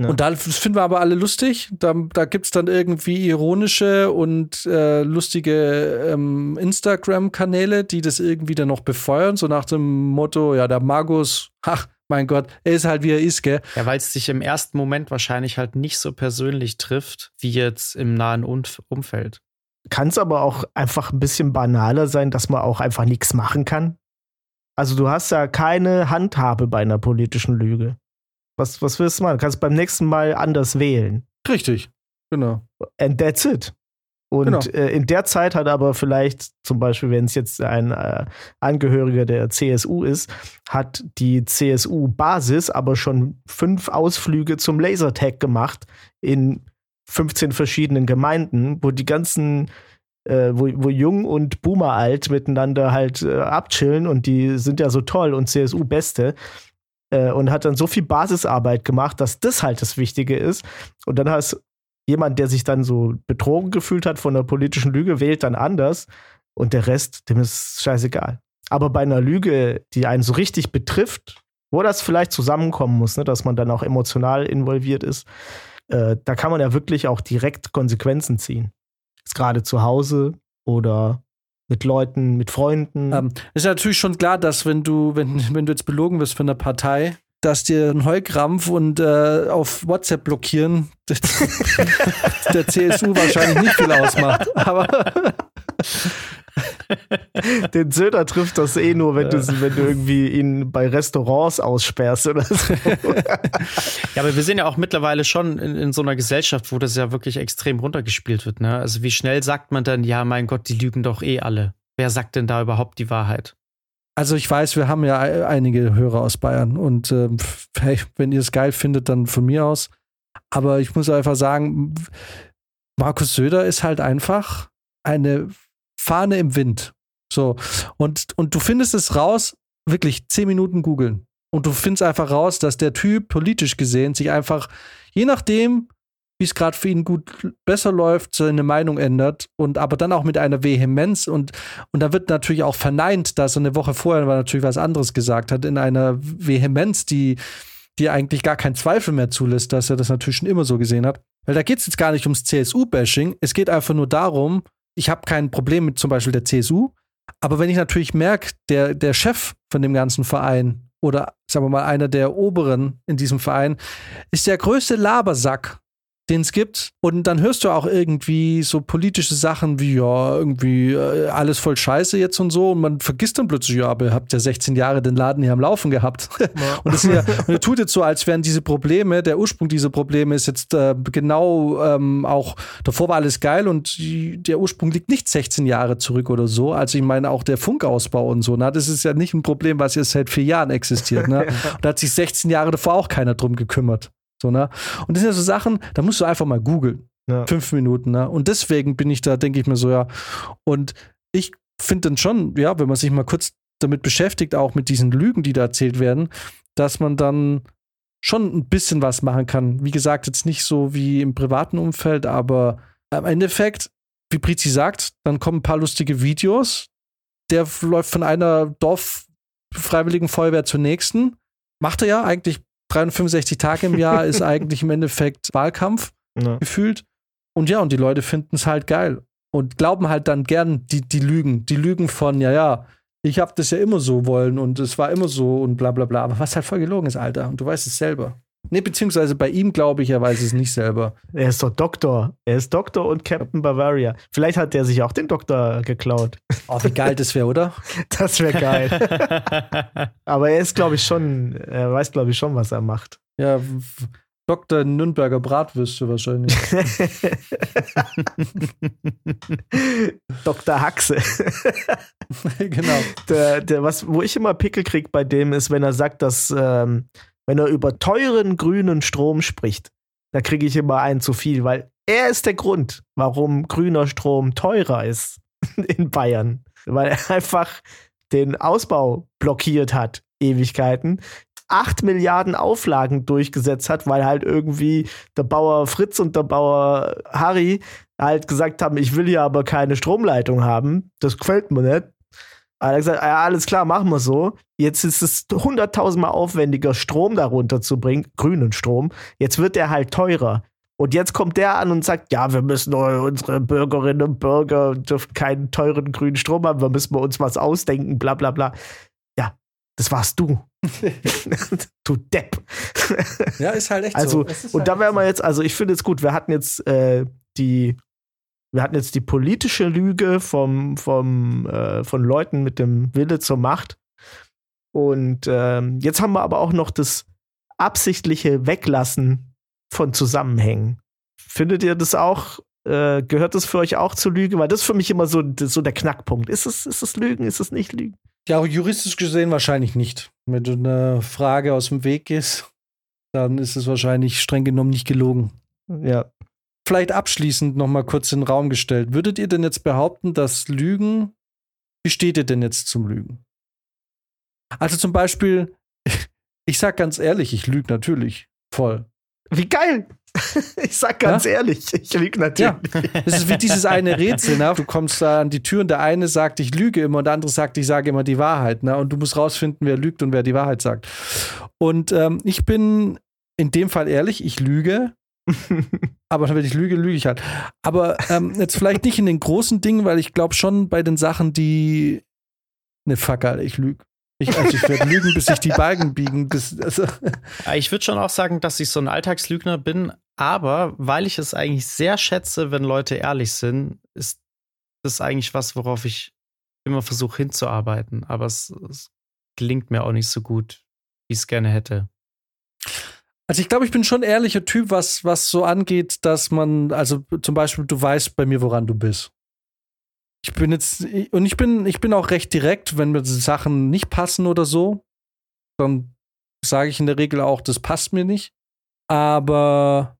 Ja. Ne? Und da, das finden wir aber alle lustig. Da, da gibt es dann irgendwie ironische und äh, lustige ähm, Instagram-Kanäle, die das irgendwie dann noch befeuern, so nach dem Motto, ja, der Magus, ach, mein Gott, er ist halt wie er ist, gell? Ja, weil es sich im ersten Moment wahrscheinlich halt nicht so persönlich trifft, wie jetzt im nahen Umf Umfeld. Kann es aber auch einfach ein bisschen banaler sein, dass man auch einfach nichts machen kann? Also du hast ja keine Handhabe bei einer politischen Lüge. Was, was willst du machen? Du kannst beim nächsten Mal anders wählen. Richtig, genau. And that's it. Und genau. äh, in der Zeit hat aber vielleicht, zum Beispiel, wenn es jetzt ein äh, Angehöriger der CSU ist, hat die CSU-Basis aber schon fünf Ausflüge zum Lasertag gemacht in 15 verschiedenen Gemeinden, wo die ganzen, äh, wo, wo Jung und Boomer alt miteinander halt äh, abchillen und die sind ja so toll und CSU-Beste äh, und hat dann so viel Basisarbeit gemacht, dass das halt das Wichtige ist. Und dann hast jemand, der sich dann so betrogen gefühlt hat von der politischen Lüge, wählt dann anders und der Rest, dem ist scheißegal. Aber bei einer Lüge, die einen so richtig betrifft, wo das vielleicht zusammenkommen muss, ne, dass man dann auch emotional involviert ist, äh, da kann man ja wirklich auch direkt Konsequenzen ziehen. Ist gerade zu Hause oder mit Leuten, mit Freunden. Ähm, ist natürlich schon klar, dass wenn du, wenn, (laughs) wenn du jetzt belogen wirst von der Partei, dass dir ein Heulkrampf und äh, auf WhatsApp blockieren (laughs) der CSU wahrscheinlich nicht viel ausmacht. Aber (laughs) (laughs) Den Söder trifft das eh nur, wenn, du, wenn du irgendwie ihn bei Restaurants aussperrst oder so. (laughs) ja, aber wir sind ja auch mittlerweile schon in, in, so einer Gesellschaft, wo das ja wirklich extrem runtergespielt wird. Ne? Also wie schnell sagt man dann, ja, mein Gott, die lügen doch eh alle. Wer sagt denn da überhaupt die Wahrheit? Also ich weiß, wir haben ja einige Hörer aus Bayern und äh, hey, wenn ihr es geil findet, dann von mir aus. Aber ich muss einfach sagen, Markus Söder ist halt einfach eine Fahne im Wind. So. Und, und du findest es raus, wirklich zehn Minuten googeln. Und du findest einfach raus, dass der Typ politisch gesehen sich einfach, je nachdem, wie es gerade für ihn gut besser läuft, seine Meinung ändert und aber dann auch mit einer Vehemenz und, und da wird natürlich auch verneint, dass er eine Woche vorher natürlich was anderes gesagt hat, in einer Vehemenz, die, die eigentlich gar keinen Zweifel mehr zulässt, dass er das natürlich schon immer so gesehen hat. Weil da geht es jetzt gar nicht ums CSU-Bashing, es geht einfach nur darum, ich habe kein Problem mit zum Beispiel der CSU, aber wenn ich natürlich merke, der, der Chef von dem ganzen Verein oder sagen wir mal einer der Oberen in diesem Verein ist der größte Labersack, den es gibt. Und dann hörst du auch irgendwie so politische Sachen wie, ja, irgendwie äh, alles voll scheiße jetzt und so. Und man vergisst dann plötzlich, ja, aber ihr habt ja 16 Jahre den Laden hier am Laufen gehabt. (laughs) Ja. und, das ja, und er tut jetzt so, als wären diese Probleme, der Ursprung dieser Probleme ist jetzt äh, genau ähm, auch, davor war alles geil und die, der Ursprung liegt nicht 16 Jahre zurück oder so. Also ich meine auch der Funkausbau und so, na, das ist ja nicht ein Problem, was jetzt seit vier Jahren existiert. Ne? Und (laughs) da hat sich 16 Jahre davor auch keiner drum gekümmert. So, ne? Und das sind ja so Sachen, da musst du einfach mal googeln. Ja. Fünf Minuten, ne? Und deswegen bin ich da, denke ich mir so, ja. Und ich finde dann schon, ja, wenn man sich mal kurz damit beschäftigt, auch mit diesen Lügen, die da erzählt werden, dass man dann schon ein bisschen was machen kann. Wie gesagt, jetzt nicht so wie im privaten Umfeld, aber im Endeffekt, wie Brizi sagt, dann kommen ein paar lustige Videos. Der läuft von einer Dorffreiwilligen Feuerwehr zur nächsten. Macht er ja eigentlich 365 Tage im Jahr ist eigentlich im Endeffekt Wahlkampf ja. gefühlt. Und ja, und die Leute finden es halt geil und glauben halt dann gern die, die Lügen. Die Lügen von, ja, ja, ich habe das ja immer so wollen und es war immer so und bla bla bla. Aber was halt voll gelogen ist, Alter. Und du weißt es selber. Nee, beziehungsweise bei ihm glaube ich, er weiß es nicht selber. Er ist doch Doktor. Er ist Doktor und Captain Bavaria. Vielleicht hat der sich auch den Doktor geklaut. Oh, wie geil das wäre, oder? (laughs) Das wäre geil. (laughs) Aber er ist, glaube ich, schon, er weiß, glaube ich, schon, was er macht. Ja, Dr. Nürnberger Bratwürste wahrscheinlich. (laughs) Dr. Haxe. genau. Der, der, was, wo ich immer Pickel kriege bei dem ist, wenn er sagt, dass ähm, wenn er über teuren grünen Strom spricht, da kriege ich immer einen zu viel, weil er ist der Grund, warum grüner Strom teurer ist (laughs) in Bayern. Weil er einfach den Ausbau blockiert hat, Ewigkeiten. 8 Milliarden Auflagen durchgesetzt hat, weil halt irgendwie der Bauer Fritz und der Bauer Harry halt gesagt haben, ich will hier aber keine Stromleitung haben. Das gefällt mir nicht. Er hat gesagt, ja, alles klar, machen wir so. Jetzt ist es hunderttausendmal aufwendiger, Strom darunter zu bringen, grünen Strom. Jetzt wird der halt teurer. Und jetzt kommt der an und sagt, ja, wir müssen unsere Bürgerinnen und Bürger dürfen keinen teuren grünen Strom haben, wir müssen uns was ausdenken, bla bla bla. Ja, das warst du. (laughs) (laughs) du Depp. ja, ist halt echt also, so. Also, und halt da wären wir jetzt, also ich finde es gut, wir hatten jetzt äh, die wir hatten jetzt die politische Lüge vom, vom, äh, von Leuten mit dem Wille zur Macht. Und ähm, jetzt haben wir aber auch noch das absichtliche Weglassen von Zusammenhängen. Findet ihr das auch? Äh, gehört das für euch auch zur Lüge? Weil das ist für mich immer so, so der Knackpunkt. Ist es, ist es Lügen? Ist es nicht Lügen? Ja, juristisch gesehen wahrscheinlich nicht. Wenn du eine Frage aus dem Weg gehst, dann ist es wahrscheinlich streng genommen nicht gelogen. Ja vielleicht abschließend noch mal kurz in den Raum gestellt. Würdet ihr denn jetzt behaupten, dass Lügen, wie steht ihr denn jetzt zum Lügen? Also zum Beispiel, (laughs) ich sag ganz ehrlich, ich lüge natürlich voll. Wie geil! (laughs) Ich sag ganz ja? ehrlich, ich lüge natürlich. Ja. Es ist wie dieses eine Rätsel, ne? Du kommst da an die Tür und der eine sagt, ich lüge immer und der andere sagt, ich sage immer die Wahrheit, ne? Und du musst rausfinden, wer lügt und wer die Wahrheit sagt. Und ähm, ich bin in dem Fall ehrlich, ich lüge (laughs) aber wenn ich lüge, lüge ich halt. Aber ähm, jetzt vielleicht nicht in den großen Dingen, weil ich glaube schon bei den Sachen, die. Ne, fuck, Alter, ich lüge. Ich, also ich werde lügen, bis sich die Balken biegen. Bis, also. Ich würde schon auch sagen, dass ich so ein Alltagslügner bin, aber weil ich es eigentlich sehr schätze, wenn Leute ehrlich sind, ist das eigentlich was, worauf ich immer versuche hinzuarbeiten. Aber es, es gelingt mir auch nicht so gut, wie ich es gerne hätte. Also ich glaube, ich bin schon ehrlicher Typ, was, was so angeht, dass man, also zum Beispiel, du weißt bei mir, woran du bist. Ich bin jetzt, und ich bin, ich bin auch recht direkt, wenn mir Sachen nicht passen oder so, dann sage ich in der Regel auch, das passt mir nicht. Aber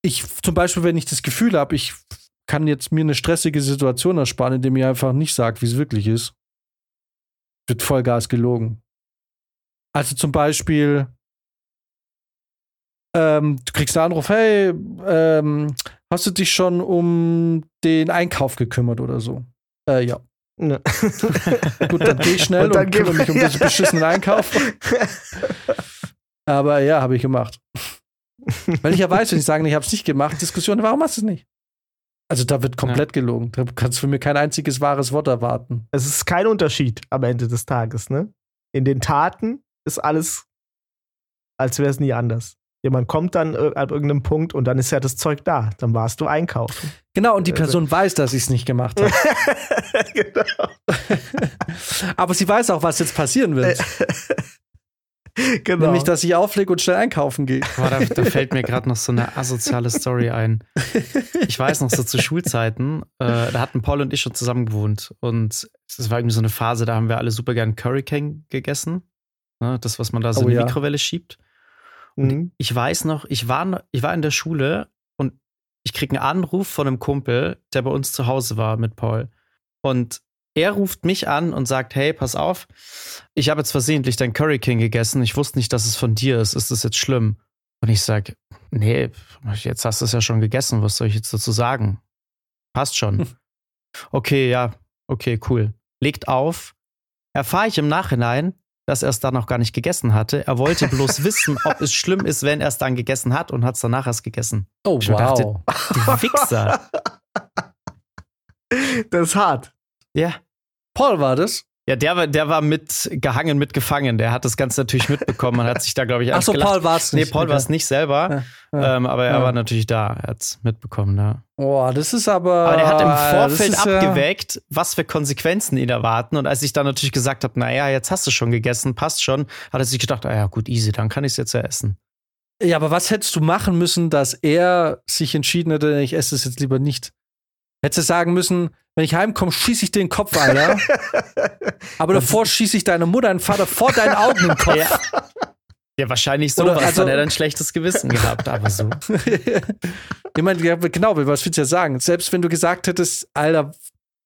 ich, zum Beispiel, wenn ich das Gefühl habe, ich kann jetzt mir eine stressige Situation ersparen, indem ich einfach nicht sage, wie es wirklich ist, wird Vollgas gelogen. Also zum Beispiel, ähm, du kriegst einen Anruf, hey, ähm, hast du dich schon um den Einkauf gekümmert oder so? Äh, ja. ja. (laughs) Gut, dann geh schnell und, und kümmere mich um (laughs) diesen beschissenen Einkauf. (laughs) Aber ja, habe ich gemacht. Weil ich ja weiß, wenn ich sage, ich habe es nicht gemacht, Diskussion, warum hast du es nicht? Also da wird komplett ja. gelogen. Da kannst du für mich kein einziges wahres Wort erwarten. Es ist kein Unterschied am Ende des Tages, ne? In den Taten ist alles, als wäre es nie anders. Jemand kommt dann an irgendeinem Punkt und dann ist ja das Zeug da. Dann warst du einkaufen. Genau, und die Person weiß, dass ich es nicht gemacht habe. (laughs) genau. (laughs) Aber sie weiß auch, was jetzt passieren wird. (laughs) genau. Nämlich, dass ich auflege und schnell einkaufen gehe. Boah, da, da, fällt mir gerade noch so eine asoziale Story ein. Ich weiß noch so zu Schulzeiten, äh, da hatten Paul und ich schon zusammen gewohnt. Und es war irgendwie so eine Phase, da haben wir alle super gern Curry King gegessen. Ne, das, was man da so oh, in die ja. Mikrowelle schiebt. Mhm. ich weiß noch, ich war, ich war in der Schule und ich kriege einen Anruf von einem Kumpel, der bei uns zu Hause war mit Paul. Und er ruft mich an und sagt: Hey, pass auf, ich habe jetzt versehentlich dein Curry King gegessen. Ich wusste nicht, dass es von dir ist. Ist das jetzt schlimm? Und ich sage: Nee, jetzt hast du es ja schon gegessen. Was soll ich jetzt dazu sagen? Passt schon. (laughs) okay, ja, okay, cool. Legt auf. Erfahre ich im Nachhinein, dass er es dann noch gar nicht gegessen hatte. Er wollte bloß (laughs) wissen, ob es schlimm ist, wenn er es dann gegessen hat und hat es danach erst gegessen. Oh, ich wow. Dachte, du Wichser. (laughs) Das ist hart. Ja. Paul war das? Ja, der war, der war mit gehangen, mit gefangen. Der hat das Ganze natürlich mitbekommen und hat sich da, glaube ich, (laughs) Ach so, Paul war es nicht. Nee, Paul war es nicht selber. Ja, ja, ähm, aber er ja. war natürlich da. Er hat es mitbekommen, ja. Boah, das ist aber. Aber der hat im Vorfeld abgewägt, was für Konsequenzen ihn erwarten. Und als ich dann natürlich gesagt habe, naja, jetzt hast du schon gegessen, passt schon, hat er sich gedacht, ah ja, gut, easy, dann kann ich es jetzt ja essen. Ja, aber was hättest du machen müssen, dass er sich entschieden hätte, ich esse es jetzt lieber nicht? Hättest du sagen müssen, wenn ich heimkomme, schieße ich den Kopf, Alter. (laughs) Aber davor schieße ich deine Mutter und Vater vor deinen Augen im Kopf. Ja, ja wahrscheinlich so. was also, hat er dann schlechtes Gewissen gehabt, aber so. (laughs) ich meine, genau, was willst du ja sagen? Selbst wenn du gesagt hättest, Alter,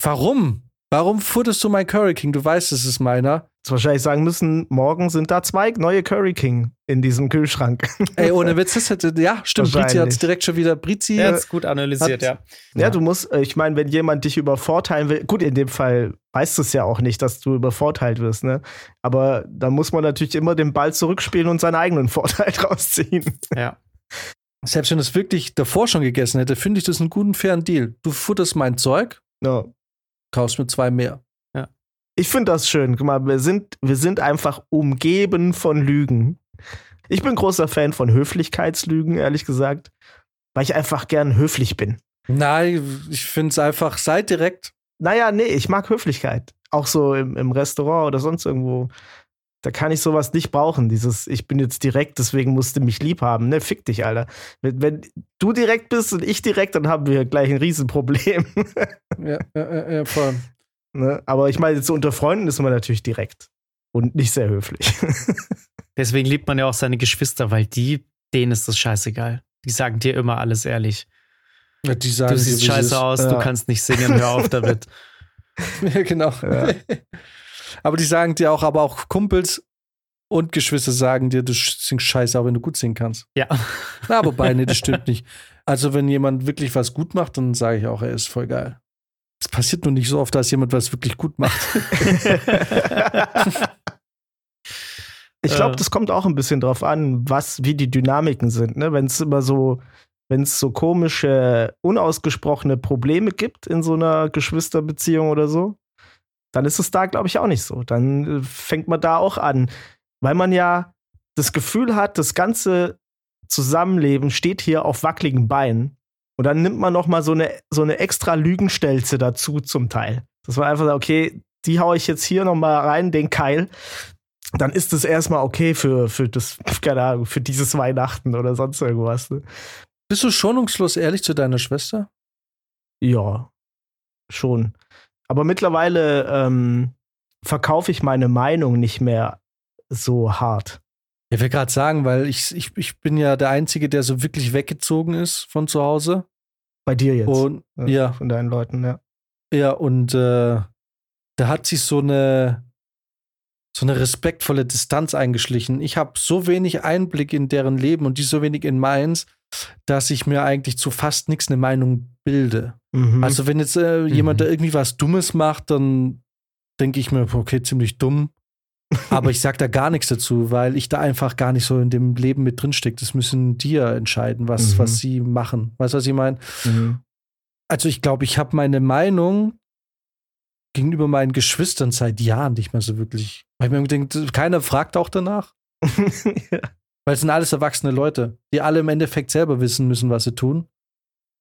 warum? Warum futterst du mein Curry King? Du weißt, es ist meiner. Jetzt wahrscheinlich sagen müssen, morgen sind da zwei neue Curry King in diesem Kühlschrank. (laughs) Ey, ohne Witz, das hätte, ja, stimmt, Brizi hat es direkt schon wieder, Brizi. Er hat gut analysiert, hat, ja. Ja, du musst, äh, ich meine, wenn jemand dich übervorteilen will, gut, in dem Fall weißt du es ja auch nicht, dass du übervorteilt wirst, ne? Aber da muss man natürlich immer den Ball zurückspielen und seinen eigenen (laughs) Vorteil draus ziehen. Ja. Selbst wenn du es wirklich davor schon gegessen hätte, finde ich das einen guten, fairen Deal. Du futterst mein Zeug, ja. Kaufst mir zwei mehr. Ich finde das schön. Guck mal, wir sind, wir sind einfach umgeben von Lügen. Ich bin großer Fan von Höflichkeitslügen, ehrlich gesagt, weil ich einfach gern höflich bin. Nein, ich finde es einfach, seid direkt. Naja, nee, ich mag Höflichkeit. Auch so im, im Restaurant oder sonst irgendwo. Da kann ich sowas nicht brauchen. Dieses, ich bin jetzt direkt, deswegen musst du mich lieb haben. Ne, fick dich, Alter. Wenn, wenn du direkt bist und ich direkt, dann haben wir gleich ein Riesenproblem. (laughs) ja, ja, ja, voll. Ne? Aber ich meine, so unter Freunden ist man natürlich direkt und nicht sehr höflich. (laughs) Deswegen liebt man ja auch seine Geschwister, weil die, denen ist das scheißegal. Die sagen dir immer alles ehrlich. Ja, die sagen du siehst scheiße aus, ja. du kannst nicht singen, hör auf damit. (laughs) ja, genau. Ja. Aber die sagen dir auch, aber auch Kumpels und Geschwister sagen dir, du singst scheiße, auch wenn du gut singen kannst. Ja. Na, wobei, nee, das stimmt (laughs) nicht. Also, wenn jemand wirklich was gut macht, dann sage ich auch, er ist voll geil. Es passiert nur nicht so oft, dass jemand was wirklich gut macht. (laughs) ich glaube, das kommt auch ein bisschen drauf an, was, wie die Dynamiken sind. Ne? Wenn es immer so, wenn es so komische, unausgesprochene Probleme gibt in so einer Geschwisterbeziehung oder so, dann ist es da, glaube ich, auch nicht so. Dann äh, fängt man da auch an, weil man ja das Gefühl hat, das ganze Zusammenleben steht hier auf wackeligen Beinen und dann nimmt man noch mal so eine, so eine extra Lügenstelze dazu zum Teil. Das war einfach, okay, die haue ich jetzt hier noch mal rein, den Keil. Dann ist das erstmal okay für, für das, (laughs) keine Ahnung, für dieses Weihnachten oder sonst irgendwas. Ne? Bist du schonungslos ehrlich zu deiner Schwester? Ja, schon. Aber mittlerweile ähm, verkaufe ich meine Meinung nicht mehr so hart. Ich will gerade sagen, weil ich, ich, ich bin ja der Einzige, der so wirklich weggezogen ist von zu Hause. Bei dir jetzt. Und, ja, ja. Von deinen Leuten, ja. Ja, und äh, da hat sich so eine, so eine respektvolle Distanz eingeschlichen. Ich habe so wenig Einblick in deren Leben und die so wenig in meins, dass ich mir eigentlich zu fast nichts eine Meinung bilde. Mhm. Also wenn jetzt äh, jemand mhm. da irgendwie was Dummes macht, dann denke ich mir, okay, ziemlich dumm. (laughs) Aber ich sage da gar nichts dazu, weil ich da einfach gar nicht so in dem Leben mit drinstecke. Das müssen die ja entscheiden, was, mhm. was sie machen. Weißt du, was ich meine? Mhm. Also ich glaube, ich habe meine Meinung gegenüber meinen Geschwistern seit Jahren nicht mehr so wirklich. Weil ich mir denke, keiner fragt auch danach. (laughs) ja. Weil es sind alles erwachsene Leute, die alle im Endeffekt selber wissen müssen, was sie tun.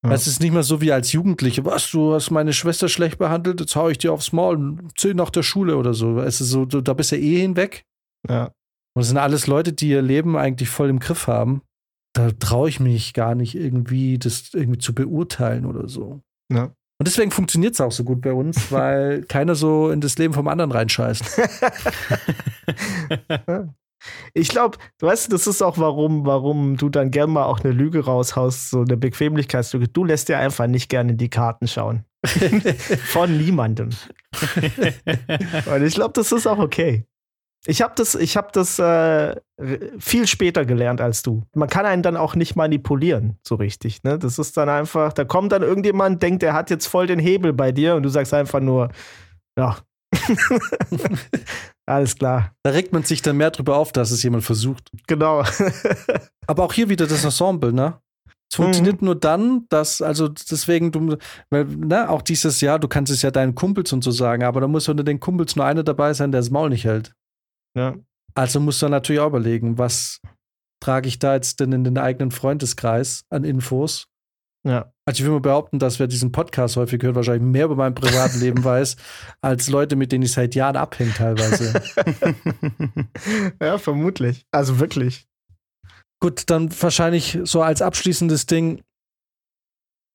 Ja. Es ist nicht mehr so wie als Jugendliche, was, du hast meine Schwester schlecht behandelt, jetzt hau ich dir aufs Maul, zähl nach der Schule oder so. Es ist so, da bist du eh hinweg. Ja. Und es sind alles Leute, die ihr Leben eigentlich voll im Griff haben. Da traue ich mich gar nicht irgendwie, das irgendwie zu beurteilen oder so. Ja. Und deswegen funktioniert es auch so gut bei uns, (laughs) weil keiner so in das Leben vom anderen reinscheißt. (laughs) (laughs) Ich glaube, du weißt, das ist auch warum, warum du dann gern mal auch eine Lüge raushaust, so eine Bequemlichkeitslüge. Du lässt dir einfach nicht gerne in die Karten schauen. (laughs) Von niemandem. Und ich glaube, das ist auch okay. Ich habe das, ich hab das äh, viel später gelernt als du. Man kann einen dann auch nicht manipulieren, so richtig. Ne? Das ist dann einfach, da kommt dann irgendjemand, denkt, der hat jetzt voll den Hebel bei dir und du sagst einfach nur, ja, (laughs) Alles klar. Da regt man sich dann mehr drüber auf, dass es jemand versucht. Genau. (laughs) Aber auch hier wieder das Ensemble, ne? Es funktioniert mhm. nur dann, dass, also deswegen, du, weil, ne, auch dieses Jahr, du kannst es ja deinen Kumpels und so sagen, aber da muss unter den Kumpels nur einer dabei sein, der das Maul nicht hält. Ja. Also musst du natürlich auch überlegen, was trage ich da jetzt denn in den eigenen Freundeskreis an Infos? Ja. Also ich will mal behaupten, dass wer diesen Podcast häufig hört, wahrscheinlich mehr über mein Privatleben (laughs) weiß, als Leute, mit denen ich seit Jahren abhänge teilweise. (laughs) ja, vermutlich. Also wirklich. Gut, dann wahrscheinlich so als abschließendes Ding.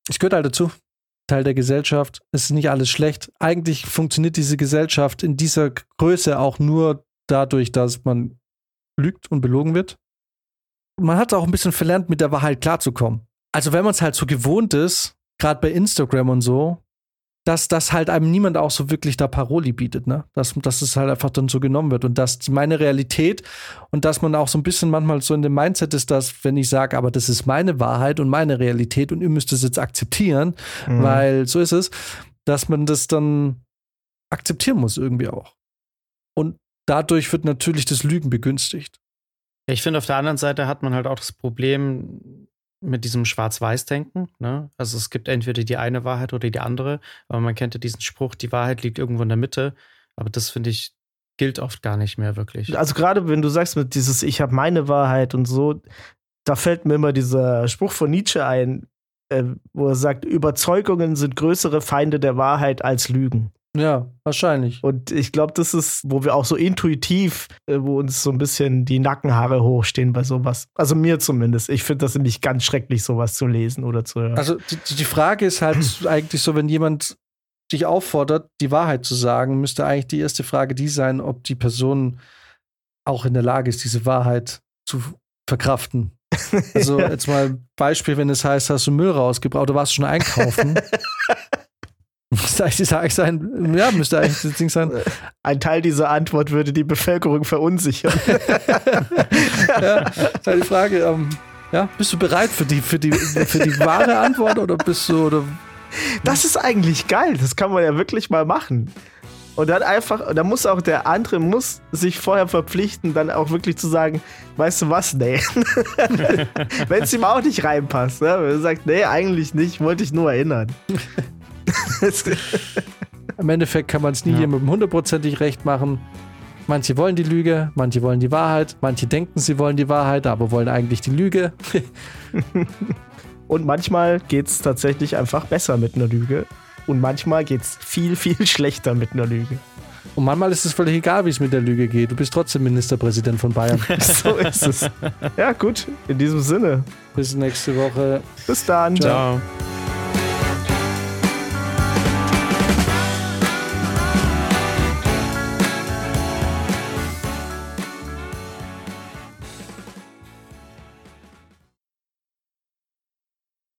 Ich gehöre halt dazu. Teil der Gesellschaft. Es ist nicht alles schlecht. Eigentlich funktioniert diese Gesellschaft in dieser Größe auch nur dadurch, dass man lügt und belogen wird. Man hat auch ein bisschen verlernt, mit der Wahrheit klarzukommen also wenn man es halt so gewohnt ist, gerade bei Instagram und so, dass das halt einem niemand auch so wirklich da Paroli bietet, ne? Dass, dass es halt einfach dann so genommen wird und dass meine Realität und dass man auch so ein bisschen manchmal so in dem Mindset ist, dass, wenn ich sage, aber das ist meine Wahrheit und meine Realität und ihr müsst es jetzt akzeptieren, mhm. weil so ist es, dass man das dann akzeptieren muss irgendwie auch. Und dadurch wird natürlich das Lügen begünstigt. Ich finde, auf der anderen Seite hat man halt auch das Problem, mit diesem Schwarz-Weiß-Denken. Ne? Also es gibt entweder die eine Wahrheit oder die andere, aber man kennt ja diesen Spruch, die Wahrheit liegt irgendwo in der Mitte. Aber das finde ich gilt oft gar nicht mehr wirklich. Also gerade wenn du sagst mit dieses Ich habe meine Wahrheit und so, da fällt mir immer dieser Spruch von Nietzsche ein, äh, wo er sagt, Überzeugungen sind größere Feinde der Wahrheit als Lügen. Ja, wahrscheinlich. Und ich glaube, das ist, wo wir auch so intuitiv, äh, wo uns so ein bisschen die Nackenhaare hochstehen bei sowas. Also mir zumindest. Ich finde das nämlich ganz schrecklich, sowas zu lesen oder zu hören. Also die, die Frage ist halt (clears throat) eigentlich so, wenn jemand dich auffordert, die Wahrheit zu sagen, müsste eigentlich die erste Frage die sein, ob die Person auch in der Lage ist, diese Wahrheit zu verkraften. (laughs) Also jetzt mal Beispiel, wenn es heißt, hast du Müll rausgebracht oder warst du schon einkaufen? (laughs) Müsste eigentlich die sein, ja, müsste eigentlich das Ding sein. Ein Teil dieser Antwort würde die Bevölkerung verunsichern. (laughs) ja, ist halt die Frage, ähm, ja, bist du bereit für die, für die, für die wahre Antwort oder bist du, oder? Das ist eigentlich geil, das kann man ja wirklich mal machen. Und dann einfach, da muss auch der andere muss sich vorher verpflichten, dann auch wirklich zu sagen, weißt du was, nee. (laughs) Wenn es ihm auch nicht reinpasst, ne? Wenn er sagt, nee, eigentlich nicht, wollte ich nur erinnern. (laughs) Im Endeffekt kann man es nie ja. jemandem hundertprozentig recht machen. Manche wollen die Lüge, manche wollen die Wahrheit, manche denken, sie wollen die Wahrheit, aber wollen eigentlich die Lüge. (laughs) Und manchmal geht es tatsächlich einfach besser mit einer Lüge. Und manchmal geht es viel, viel schlechter mit einer Lüge. Und manchmal ist es völlig egal, wie es mit der Lüge geht. Du bist trotzdem Ministerpräsident von Bayern. (laughs) so ist es. Ja, gut. In diesem Sinne. Bis nächste Woche. Bis dann. Ciao. Ciao.